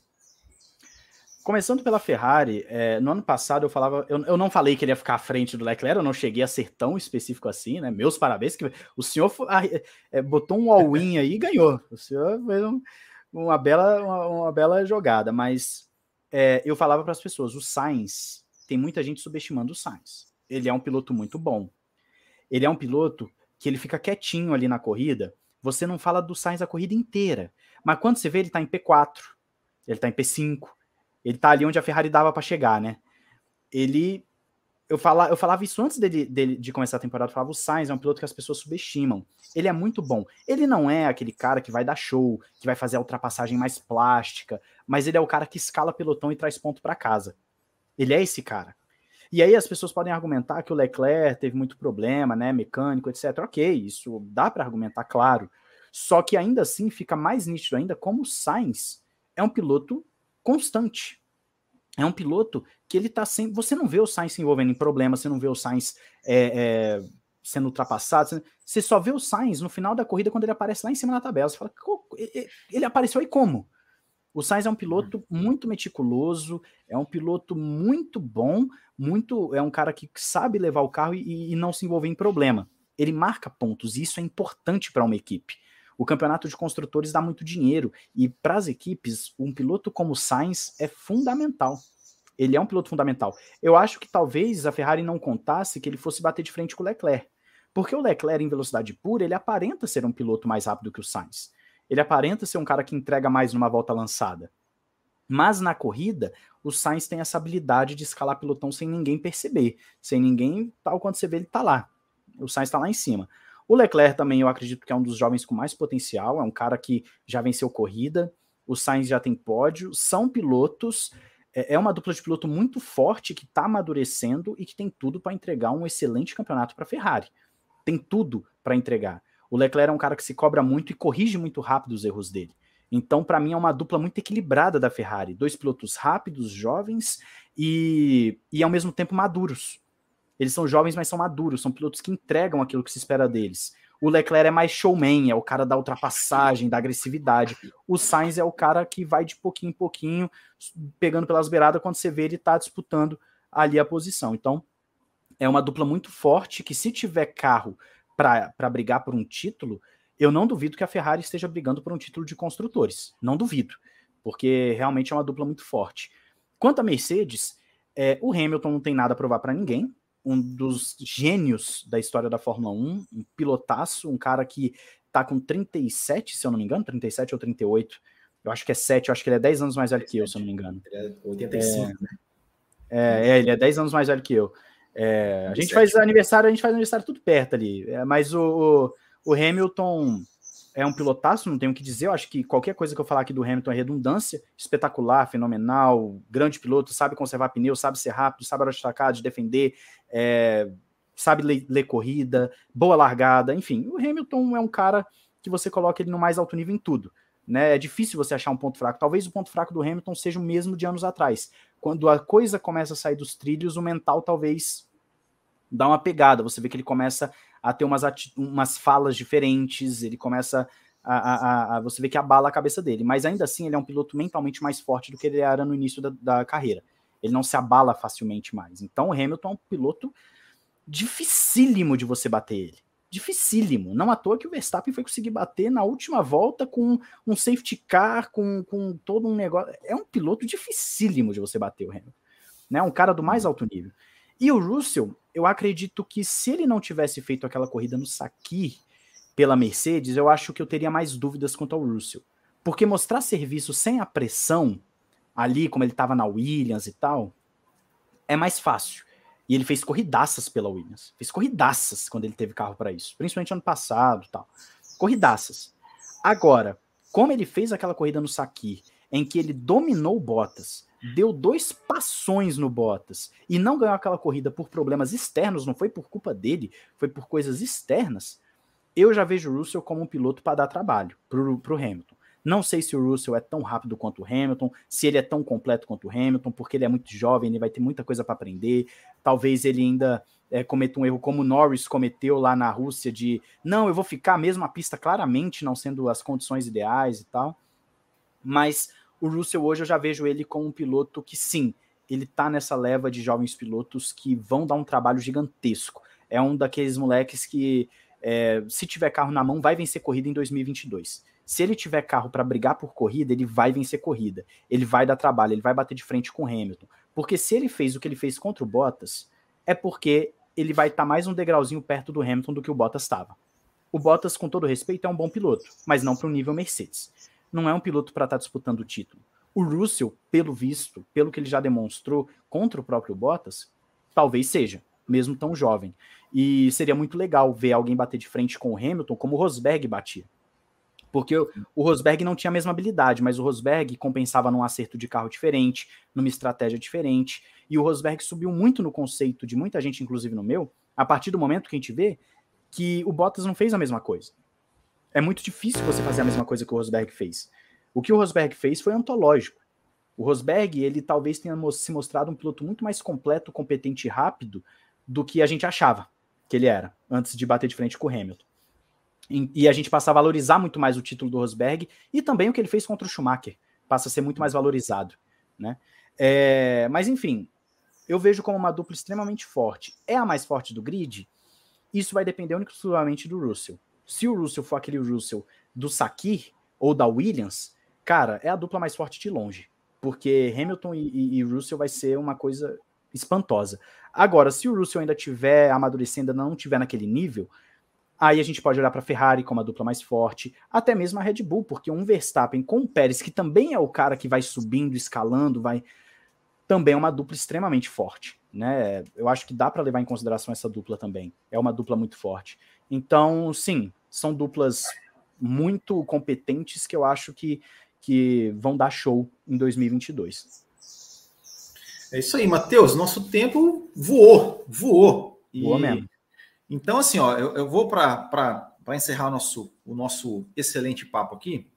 Começando pela Ferrari, é, no ano passado eu falava, eu, eu, não falei que ele ia ficar à frente do Leclerc, eu não cheguei a ser tão específico assim, né? Meus parabéns, que o senhor é, botou um all-in aí e ganhou. O senhor fez um, uma, bela, uma, uma, bela jogada, mas é, eu falava para as pessoas: o Sainz, tem muita gente subestimando o Sainz. Ele é um piloto muito bom. Ele é um piloto que ele fica quietinho ali na corrida você não fala do Sainz a corrida inteira. Mas quando você vê, ele está em P4, ele está em P5, ele está ali onde a Ferrari dava para chegar, né? Ele. Eu, eu falava isso antes dele, dele, de começar a temporada. Eu falava: o Sainz é um piloto que as pessoas subestimam. Ele é muito bom. Ele não é aquele cara que vai dar show, que vai fazer a ultrapassagem mais plástica, mas ele é o cara que escala pelotão e traz ponto para casa. Ele é esse cara. E aí as pessoas podem argumentar que o Leclerc teve muito problema, né, mecânico, etc. Ok, isso dá para argumentar, claro. Só que ainda assim fica mais nítido ainda como o Sainz é um piloto constante. É um piloto que ele tá sem. Você não vê o Sainz se envolvendo em problemas, você não vê o Sainz é, é, sendo ultrapassado. Você só vê o Sainz no final da corrida quando ele aparece lá em cima da tabela. Você fala, ele apareceu aí como? O Sainz é um piloto muito meticuloso, é um piloto muito bom, muito é um cara que sabe levar o carro e, e não se envolver em problema. Ele marca pontos e isso é importante para uma equipe. O campeonato de construtores dá muito dinheiro e para as equipes, um piloto como o Sainz é fundamental. Ele é um piloto fundamental. Eu acho que talvez a Ferrari não contasse que ele fosse bater de frente com o Leclerc. Porque o Leclerc, em velocidade pura, ele aparenta ser um piloto mais rápido que o Sainz. Ele aparenta ser um cara que entrega mais numa volta lançada. Mas na corrida, o Sainz tem essa habilidade de escalar pelotão sem ninguém perceber, sem ninguém, tal quando você vê ele tá lá. O Sainz está lá em cima. O Leclerc também eu acredito que é um dos jovens com mais potencial, é um cara que já venceu corrida, o Sainz já tem pódio, são pilotos, é, é uma dupla de piloto muito forte que está amadurecendo e que tem tudo para entregar um excelente campeonato para a Ferrari. Tem tudo para entregar. O Leclerc é um cara que se cobra muito e corrige muito rápido os erros dele. Então, para mim, é uma dupla muito equilibrada da Ferrari. Dois pilotos rápidos, jovens e, e ao mesmo tempo maduros. Eles são jovens, mas são maduros, são pilotos que entregam aquilo que se espera deles. O Leclerc é mais showman, é o cara da ultrapassagem, da agressividade. O Sainz é o cara que vai de pouquinho em pouquinho, pegando pelas beiradas, quando você vê ele tá disputando ali a posição. Então, é uma dupla muito forte que, se tiver carro para brigar por um título, eu não duvido que a Ferrari esteja brigando por um título de construtores. Não duvido, porque realmente é uma dupla muito forte. Quanto à Mercedes, é, o Hamilton não tem nada a provar para ninguém. Um dos gênios da história da Fórmula 1, um pilotaço, um cara que tá com 37, se eu não me engano, 37 ou 38. Eu acho que é 7, eu acho que ele é 10 anos mais velho que eu, se eu não me engano. Ele é 85, é, né? É, é, ele é 10 anos mais velho que eu. É, a gente faz aniversário, a gente faz aniversário tudo perto ali. É, mas o, o, Hamilton é um pilotaço, não tenho o que dizer. Eu acho que qualquer coisa que eu falar aqui do Hamilton é redundância. Espetacular, fenomenal, grande piloto, sabe conservar pneu, sabe ser rápido, sabe destacar, de defender, é, sabe ler, ler, corrida, boa largada, enfim. O Hamilton é um cara que você coloca ele no mais alto nível em tudo. Né? É difícil você achar um ponto fraco. Talvez o ponto fraco do Hamilton seja o mesmo de anos atrás. Quando a coisa começa a sair dos trilhos, o mental talvez dá uma pegada. Você vê que ele começa a ter umas, umas falas diferentes, ele começa a, a, a, Você vê que abala a cabeça dele. Mas ainda assim, ele é um piloto mentalmente mais forte do que ele era no início da, da carreira. Ele não se abala facilmente mais. Então, o Hamilton é um piloto dificílimo de você bater ele dificílimo. Não à toa que o Verstappen foi conseguir bater na última volta com um safety car, com, com todo um negócio. É um piloto dificílimo de você bater o Hamilton. Né? Um cara do mais alto nível. E o Russell, eu acredito que se ele não tivesse feito aquela corrida no Saki pela Mercedes, eu acho que eu teria mais dúvidas quanto ao Russell. Porque mostrar serviço sem a pressão, ali como ele estava na Williams e tal, é mais fácil. E ele fez corridaças pela Williams. Fez corridaças quando ele teve carro para isso. Principalmente ano passado tal. Corridaças. Agora, como ele fez aquela corrida no Saki, em que ele dominou o Bottas, deu dois passões no Bottas e não ganhou aquela corrida por problemas externos, não foi por culpa dele, foi por coisas externas, eu já vejo o Russell como um piloto para dar trabalho pro, pro Hamilton. Não sei se o Russell é tão rápido quanto o Hamilton, se ele é tão completo quanto o Hamilton, porque ele é muito jovem, ele vai ter muita coisa para aprender. Talvez ele ainda é, cometa um erro como o Norris cometeu lá na Rússia, de não, eu vou ficar mesmo a pista claramente não sendo as condições ideais e tal. Mas o Russell hoje eu já vejo ele como um piloto que sim, ele tá nessa leva de jovens pilotos que vão dar um trabalho gigantesco. É um daqueles moleques que, é, se tiver carro na mão, vai vencer corrida em 2022 se ele tiver carro para brigar por corrida, ele vai vencer corrida. Ele vai dar trabalho, ele vai bater de frente com o Hamilton. Porque se ele fez o que ele fez contra o Bottas, é porque ele vai estar tá mais um degrauzinho perto do Hamilton do que o Bottas estava. O Bottas, com todo respeito, é um bom piloto, mas não para o nível Mercedes. Não é um piloto para estar tá disputando o título. O Russell, pelo visto, pelo que ele já demonstrou contra o próprio Bottas, talvez seja, mesmo tão jovem. E seria muito legal ver alguém bater de frente com o Hamilton como o Rosberg batia. Porque o Rosberg não tinha a mesma habilidade, mas o Rosberg compensava num acerto de carro diferente, numa estratégia diferente. E o Rosberg subiu muito no conceito de muita gente, inclusive no meu, a partir do momento que a gente vê que o Bottas não fez a mesma coisa. É muito difícil você fazer a mesma coisa que o Rosberg fez. O que o Rosberg fez foi antológico. O Rosberg, ele talvez tenha se mostrado um piloto muito mais completo, competente e rápido do que a gente achava que ele era, antes de bater de frente com o Hamilton e a gente passa a valorizar muito mais o título do Rosberg e também o que ele fez contra o Schumacher. passa a ser muito mais valorizado, né? É, mas enfim, eu vejo como uma dupla extremamente forte. É a mais forte do grid? Isso vai depender exclusivamente do Russell. Se o Russell for aquele Russell do Sakir ou da Williams, cara, é a dupla mais forte de longe. Porque Hamilton e, e, e Russell vai ser uma coisa espantosa. Agora, se o Russell ainda tiver amadurecendo, não tiver naquele nível, aí a gente pode olhar para a Ferrari como a dupla mais forte, até mesmo a Red Bull, porque um Verstappen com o Pérez, que também é o cara que vai subindo, escalando, vai também é uma dupla extremamente forte, né? Eu acho que dá para levar em consideração essa dupla também. É uma dupla muito forte. Então, sim, são duplas muito competentes que eu acho que, que vão dar show em 2022. É isso aí, Matheus. Nosso tempo voou, voou. E... Voou mesmo. Então, assim, ó, eu, eu vou para encerrar o nosso, o nosso excelente papo aqui.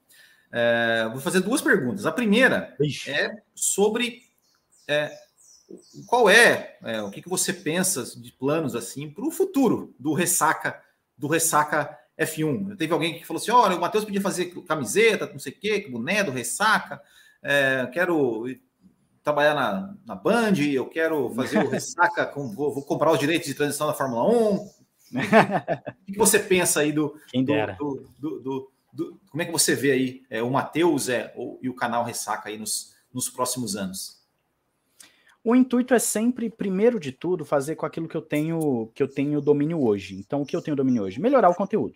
É, vou fazer duas perguntas. A primeira Ixi. é sobre é, qual é, é, o que, que você pensa de planos assim para o futuro do ressaca do ressaca F1. Teve alguém que falou assim: olha, o Matheus podia fazer camiseta, não sei o quê, boné do ressaca. É, quero trabalhar na, na Band, eu quero fazer o ressaca, com, vou, vou, comprar os direitos de transição da Fórmula 1. O que, você pensa aí do, do, do, do, Como é que você vê aí é, o Matheus é, e o canal Ressaca aí nos, nos próximos anos? O intuito é sempre, primeiro de tudo, fazer com aquilo que eu tenho que eu tenho domínio hoje. Então, o que eu tenho domínio hoje? Melhorar o conteúdo.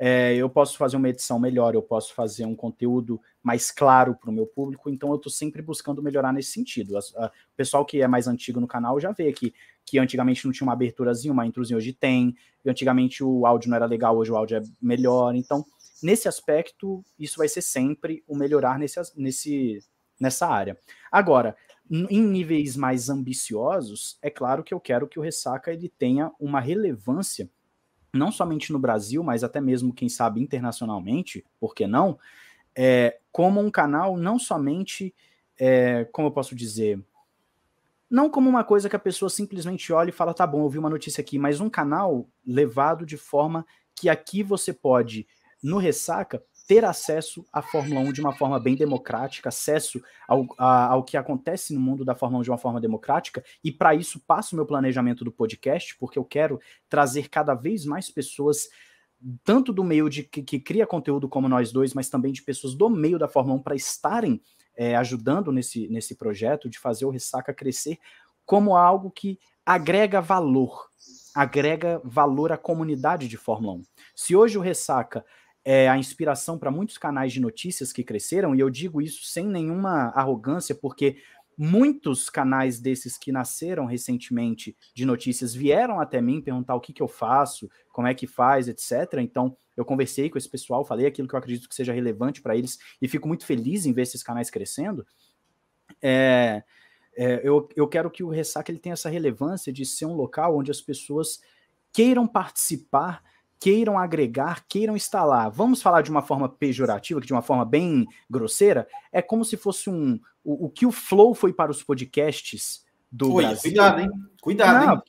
É, eu posso fazer uma edição melhor, eu posso fazer um conteúdo mais claro para o meu público, então eu estou sempre buscando melhorar nesse sentido. o pessoal que é mais antigo no canal já vê que, que antigamente não tinha uma aberturazinha, uma introzinha, hoje tem, antigamente o áudio não era legal, hoje o áudio é melhor. Então, nesse aspecto, isso vai ser sempre o melhorar nesse, nesse, nessa área. Agora, em níveis mais ambiciosos, é claro que eu quero que o Ressaca ele tenha uma relevância, não somente no Brasil, mas até mesmo, quem sabe, internacionalmente, por que não? É, como um canal não somente, é, como eu posso dizer, não como uma coisa que a pessoa simplesmente olha e fala, tá bom, eu vi uma notícia aqui, mas um canal levado de forma que aqui você pode, no Ressaca, ter acesso à Fórmula 1 de uma forma bem democrática, acesso ao, a, ao que acontece no mundo da Fórmula 1 de uma forma democrática, e para isso passo o meu planejamento do podcast, porque eu quero trazer cada vez mais pessoas tanto do meio de que, que cria conteúdo como nós dois, mas também de pessoas do meio da Fórmula 1 para estarem é, ajudando nesse, nesse projeto de fazer o Ressaca crescer como algo que agrega valor, agrega valor à comunidade de Fórmula 1. Se hoje o Ressaca é a inspiração para muitos canais de notícias que cresceram, e eu digo isso sem nenhuma arrogância, porque muitos canais desses que nasceram recentemente de notícias vieram até mim perguntar o que, que eu faço, como é que faz, etc. Então, eu conversei com esse pessoal, falei aquilo que eu acredito que seja relevante para eles, e fico muito feliz em ver esses canais crescendo. É, é, eu, eu quero que o Ressaca ele tenha essa relevância de ser um local onde as pessoas queiram participar queiram agregar, queiram instalar. Vamos falar de uma forma pejorativa, de uma forma bem grosseira, é como se fosse um o, o que o Flow foi para os podcasts do Oi, Brasil. Cuidado, hein? Cuidado, Não, hein?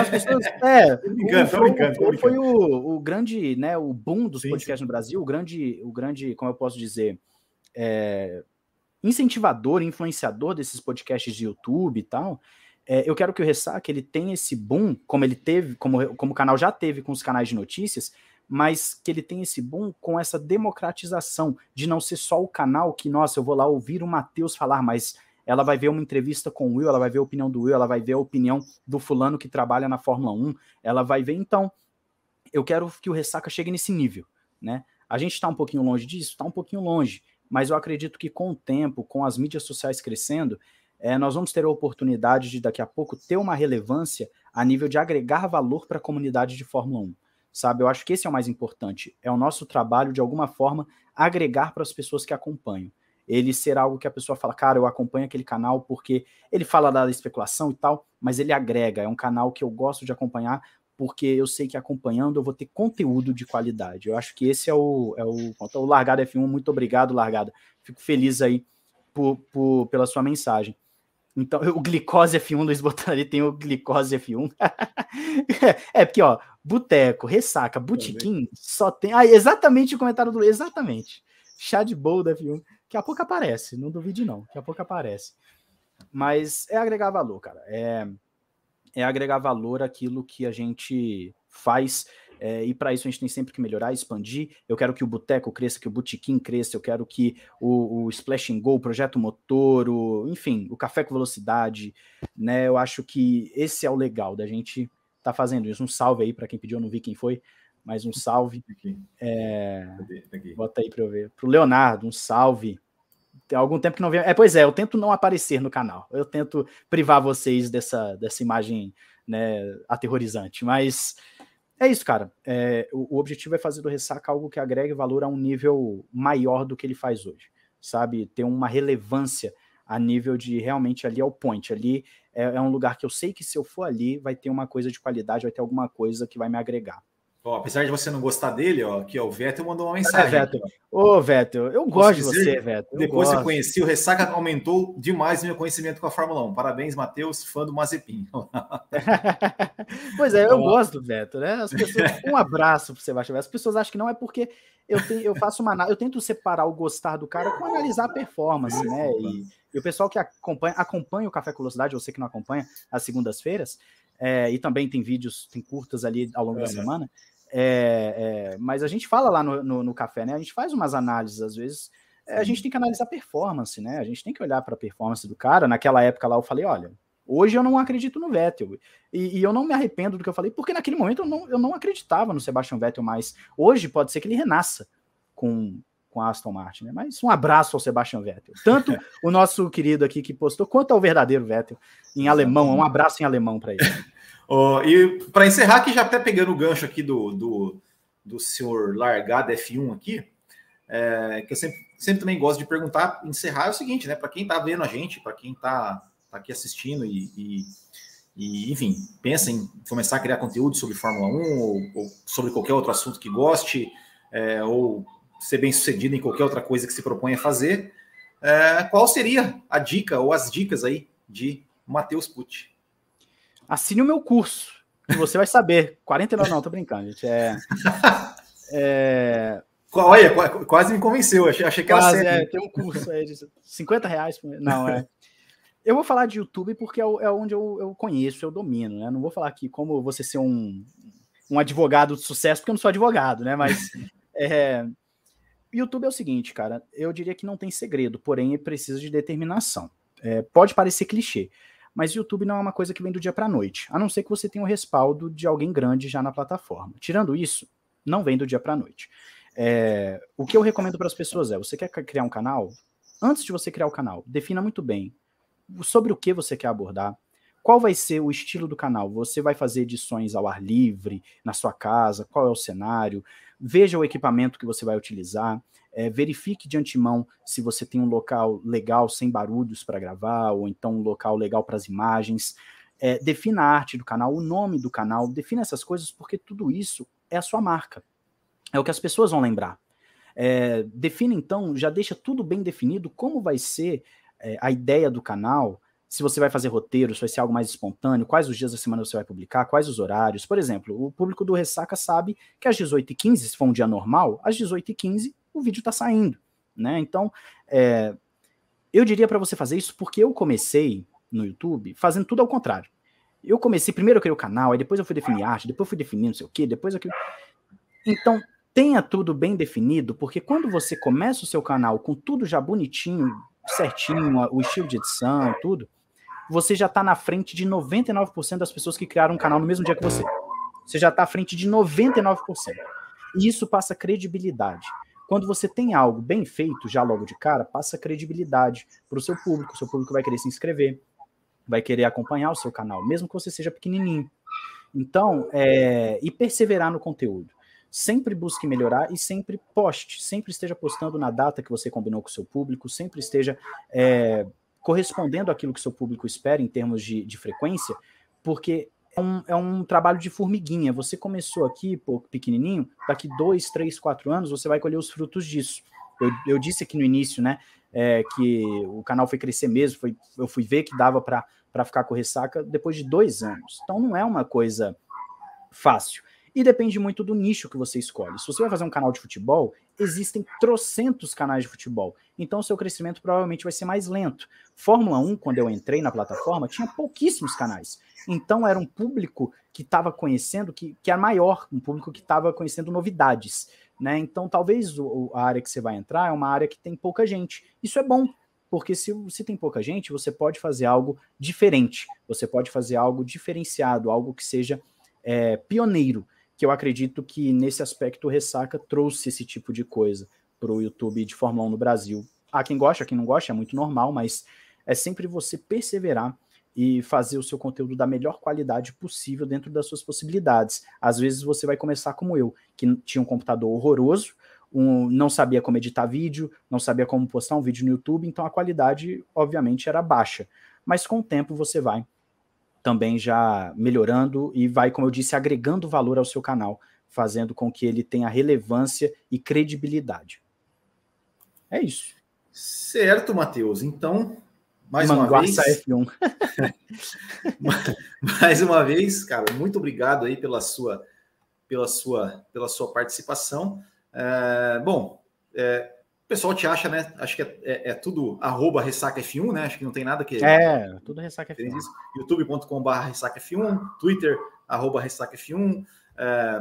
As pessoas, é, brincando, o Flow, brincando, Flow foi o, o grande, né, o boom dos sim, podcasts sim. no Brasil, o grande, o grande, como eu posso dizer, é, incentivador, influenciador desses podcasts de YouTube e tal. É, eu quero que o Ressaca ele tenha esse boom, como ele teve, como, como o canal já teve com os canais de notícias, mas que ele tenha esse boom com essa democratização de não ser só o canal que, nossa, eu vou lá ouvir o Matheus falar, mas ela vai ver uma entrevista com o Will, ela vai ver a opinião do Will, ela vai ver a opinião do fulano que trabalha na Fórmula 1, ela vai ver, então, eu quero que o Ressaca chegue nesse nível, né? A gente está um pouquinho longe disso, está um pouquinho longe, mas eu acredito que com o tempo, com as mídias sociais crescendo, é, nós vamos ter a oportunidade de daqui a pouco ter uma relevância a nível de agregar valor para a comunidade de Fórmula 1. Sabe, eu acho que esse é o mais importante. É o nosso trabalho, de alguma forma, agregar para as pessoas que acompanham. Ele ser algo que a pessoa fala, cara, eu acompanho aquele canal porque ele fala da especulação e tal, mas ele agrega. É um canal que eu gosto de acompanhar porque eu sei que acompanhando eu vou ter conteúdo de qualidade. Eu acho que esse é o, é o, o Largado F1. Muito obrigado, Largada. Fico feliz aí por, por, pela sua mensagem. Então, o glicose F1, Luiz ali tem o glicose F1. é, porque, ó, boteco, ressaca, botequim, só tem. Ah, exatamente o comentário do. Exatamente. Chá de bowl da F1. Daqui a pouco aparece, não duvide não, daqui a pouco aparece. Mas é agregar valor, cara. É, é agregar valor aquilo que a gente faz. É, e para isso a gente tem sempre que melhorar, expandir. Eu quero que o Boteco cresça, que o Botequim cresça, eu quero que o, o Splash and Go, o Projeto Motor, o, enfim, o Café com Velocidade, né? Eu acho que esse é o legal da gente tá fazendo isso. Um salve aí para quem pediu, eu não vi quem foi, mas um salve. É, bota aí para eu ver. Para o Leonardo, um salve. Tem algum tempo que não veio. É, pois é, eu tento não aparecer no canal. Eu tento privar vocês dessa, dessa imagem né, aterrorizante. Mas é isso, cara. É, o, o, objetivo é fazer do Ressaca algo que agregue valor a um nível maior do que ele faz hoje. Sabe? Ter uma relevância a nível de realmente ali é o point. Ali é, é um lugar que eu sei que se eu for ali, vai ter uma coisa de qualidade, vai ter alguma coisa que vai me agregar. Ó, apesar de você não gostar dele, ó, aqui ó, o Vettel mandou uma mensagem. É, Vettel. Ô, Vettel, eu gosto de você, Vettel. Depois que eu conheci, o Ressaca aumentou demais meu conhecimento com a Fórmula 1. Parabéns, Matheus, fã do Mazepin. pois é, eu gosto do Vettel, né? As pessoas, um abraço para Sebastião Vettel. As pessoas acham que não é porque eu, tenho, eu faço uma eu tento separar o gostar do cara com analisar a performance, né? E, e o pessoal que acompanha, acompanha o Café com Velocidade, você que não acompanha, às segundas-feiras, é, e também tem vídeos, tem curtas ali ao longo da semana. É, é, mas a gente fala lá no, no, no, café, né? A gente faz umas análises, às vezes. É, a gente tem que analisar performance, né? A gente tem que olhar para a performance do cara. Naquela época lá eu falei: olha, hoje eu não acredito no Vettel. E, e, eu não me arrependo do que eu falei, porque naquele momento eu não, eu não acreditava no Sebastian Vettel mais. Hoje pode ser que ele renasça com, com a Aston Martin, né? Mas um abraço ao Sebastian Vettel. Tanto o nosso querido aqui que postou, quanto ao verdadeiro Vettel em alemão. Um abraço em alemão para ele. E para encerrar aqui, já até pegando o gancho aqui do, do, do senhor Largado F1 aqui, é, que eu sempre, sempre também gosto de perguntar, encerrar é o seguinte, né? Para quem está vendo a gente, para quem está tá aqui assistindo e, e, e, enfim, pensa em começar a criar conteúdo sobre Fórmula 1 ou, ou sobre qualquer outro assunto que goste, é, ou ser bem sucedido em qualquer outra coisa que se propõe a fazer, é, qual seria a dica ou as dicas aí de Matheus Pucci? Assine o meu curso, que você vai saber. 49 não, tô brincando, gente. É, é... Olha, quase me convenceu, achei, achei que quase, era É, tem um curso aí de 50 reais. Não, é. Eu vou falar de YouTube porque é, é onde eu, eu, conheço, eu domino, né? Não vou falar aqui como você ser um, um advogado de sucesso, porque eu não sou advogado, né? Mas é, YouTube é o seguinte, cara. Eu diria que não tem segredo, porém precisa de determinação. É, pode parecer clichê, mas YouTube não é uma coisa que vem do dia para a noite, a não ser que você tenha o respaldo de alguém grande já na plataforma. Tirando isso, não vem do dia para noite. É, o que eu recomendo para as pessoas é: você quer criar um canal? Antes de você criar o canal, defina muito bem sobre o que você quer abordar, qual vai ser o estilo do canal? Você vai fazer edições ao ar livre, na sua casa? Qual é o cenário? Veja o equipamento que você vai utilizar. É, verifique de antemão se você tem um local legal, sem barulhos para gravar, ou então um local legal para as imagens. É, defina a arte do canal, o nome do canal, defina essas coisas, porque tudo isso é a sua marca. É o que as pessoas vão lembrar. É, defina então, já deixa tudo bem definido como vai ser é, a ideia do canal, se você vai fazer roteiro, se vai ser algo mais espontâneo, quais os dias da semana você vai publicar, quais os horários. Por exemplo, o público do Ressaca sabe que às 18h15, se for um dia normal, às 18h15 o vídeo está saindo. Né? Então, é, eu diria para você fazer isso porque eu comecei no YouTube fazendo tudo ao contrário. Eu comecei, primeiro eu criei o canal, aí depois eu fui definir arte, depois eu fui definir não sei o quê, depois aquilo. Então, tenha tudo bem definido, porque quando você começa o seu canal com tudo já bonitinho, certinho, o estilo de edição, tudo, você já está na frente de 99% das pessoas que criaram um canal no mesmo dia que você. Você já está à frente de 99%. E isso passa credibilidade. Quando você tem algo bem feito, já logo de cara, passa credibilidade para o seu público. O seu público vai querer se inscrever, vai querer acompanhar o seu canal, mesmo que você seja pequenininho. Então, é, e perseverar no conteúdo. Sempre busque melhorar e sempre poste, sempre esteja postando na data que você combinou com o seu público, sempre esteja é, correspondendo àquilo que seu público espera em termos de, de frequência, porque é um, é um, trabalho de formiguinha. Você começou aqui, pô, pequenininho, daqui dois, três, quatro anos você vai colher os frutos disso. Eu, eu disse aqui no início, né, é, que o canal foi crescer mesmo, foi, eu fui ver que dava para ficar com ressaca depois de dois anos. Então não é uma coisa fácil. E depende muito do nicho que você escolhe. Se você vai fazer um canal de futebol, existem trocentos canais de futebol. Então, seu crescimento provavelmente vai ser mais lento. Fórmula 1, quando eu entrei na plataforma, tinha pouquíssimos canais. Então, era um público que estava conhecendo, que, que era maior, um público que estava conhecendo novidades. Né? Então, talvez o, a área que você vai entrar é uma área que tem pouca gente. Isso é bom, porque se, se tem pouca gente, você pode fazer algo diferente, você pode fazer algo diferenciado, algo que seja é, pioneiro, que eu acredito que nesse aspecto o Ressaca trouxe esse tipo de coisa para o YouTube de Fórmula 1 no Brasil. Há quem gosta, quem não gosta, é muito normal, mas é sempre você perseverar e fazer o seu conteúdo da melhor qualidade possível dentro das suas possibilidades. Às vezes você vai começar como eu, que tinha um computador horroroso, um, não sabia como editar vídeo, não sabia como postar um vídeo no YouTube, então a qualidade, obviamente, era baixa. Mas com o tempo você vai também já melhorando e vai, como eu disse, agregando valor ao seu canal, fazendo com que ele tenha relevância e credibilidade. É isso. Certo, Matheus. Então, mais Manguaça uma vez. F1. mais uma vez, cara, muito obrigado aí pela sua, pela sua, pela sua participação. É, bom, é, pessoal te acha, né? Acho que é, é, é tudo arroba ressaca F1, né? Acho que não tem nada que. É, tudo ressaca F1. youtube.com.br ressaca F1, Twitter, arroba ressaca F1, é,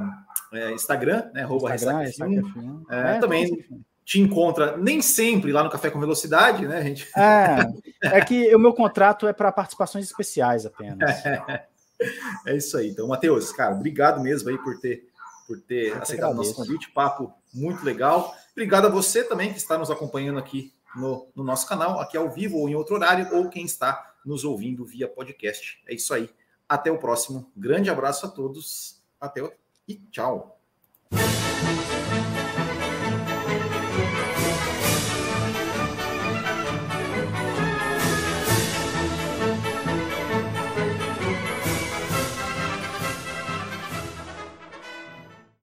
é, Instagram, né? Arroba Instagram, ressaca F1. Ressaca F1. É, também te encontra nem sempre lá no Café com Velocidade, né, gente? É, é que o meu contrato é para participações especiais apenas. É, é isso aí. Então, Matheus, cara, obrigado mesmo aí por ter por ter aceitado o nosso convite. Papo muito legal. Obrigado a você também que está nos acompanhando aqui no, no nosso canal, aqui ao vivo ou em outro horário, ou quem está nos ouvindo via podcast. É isso aí. Até o próximo. Grande abraço a todos. Até e tchau.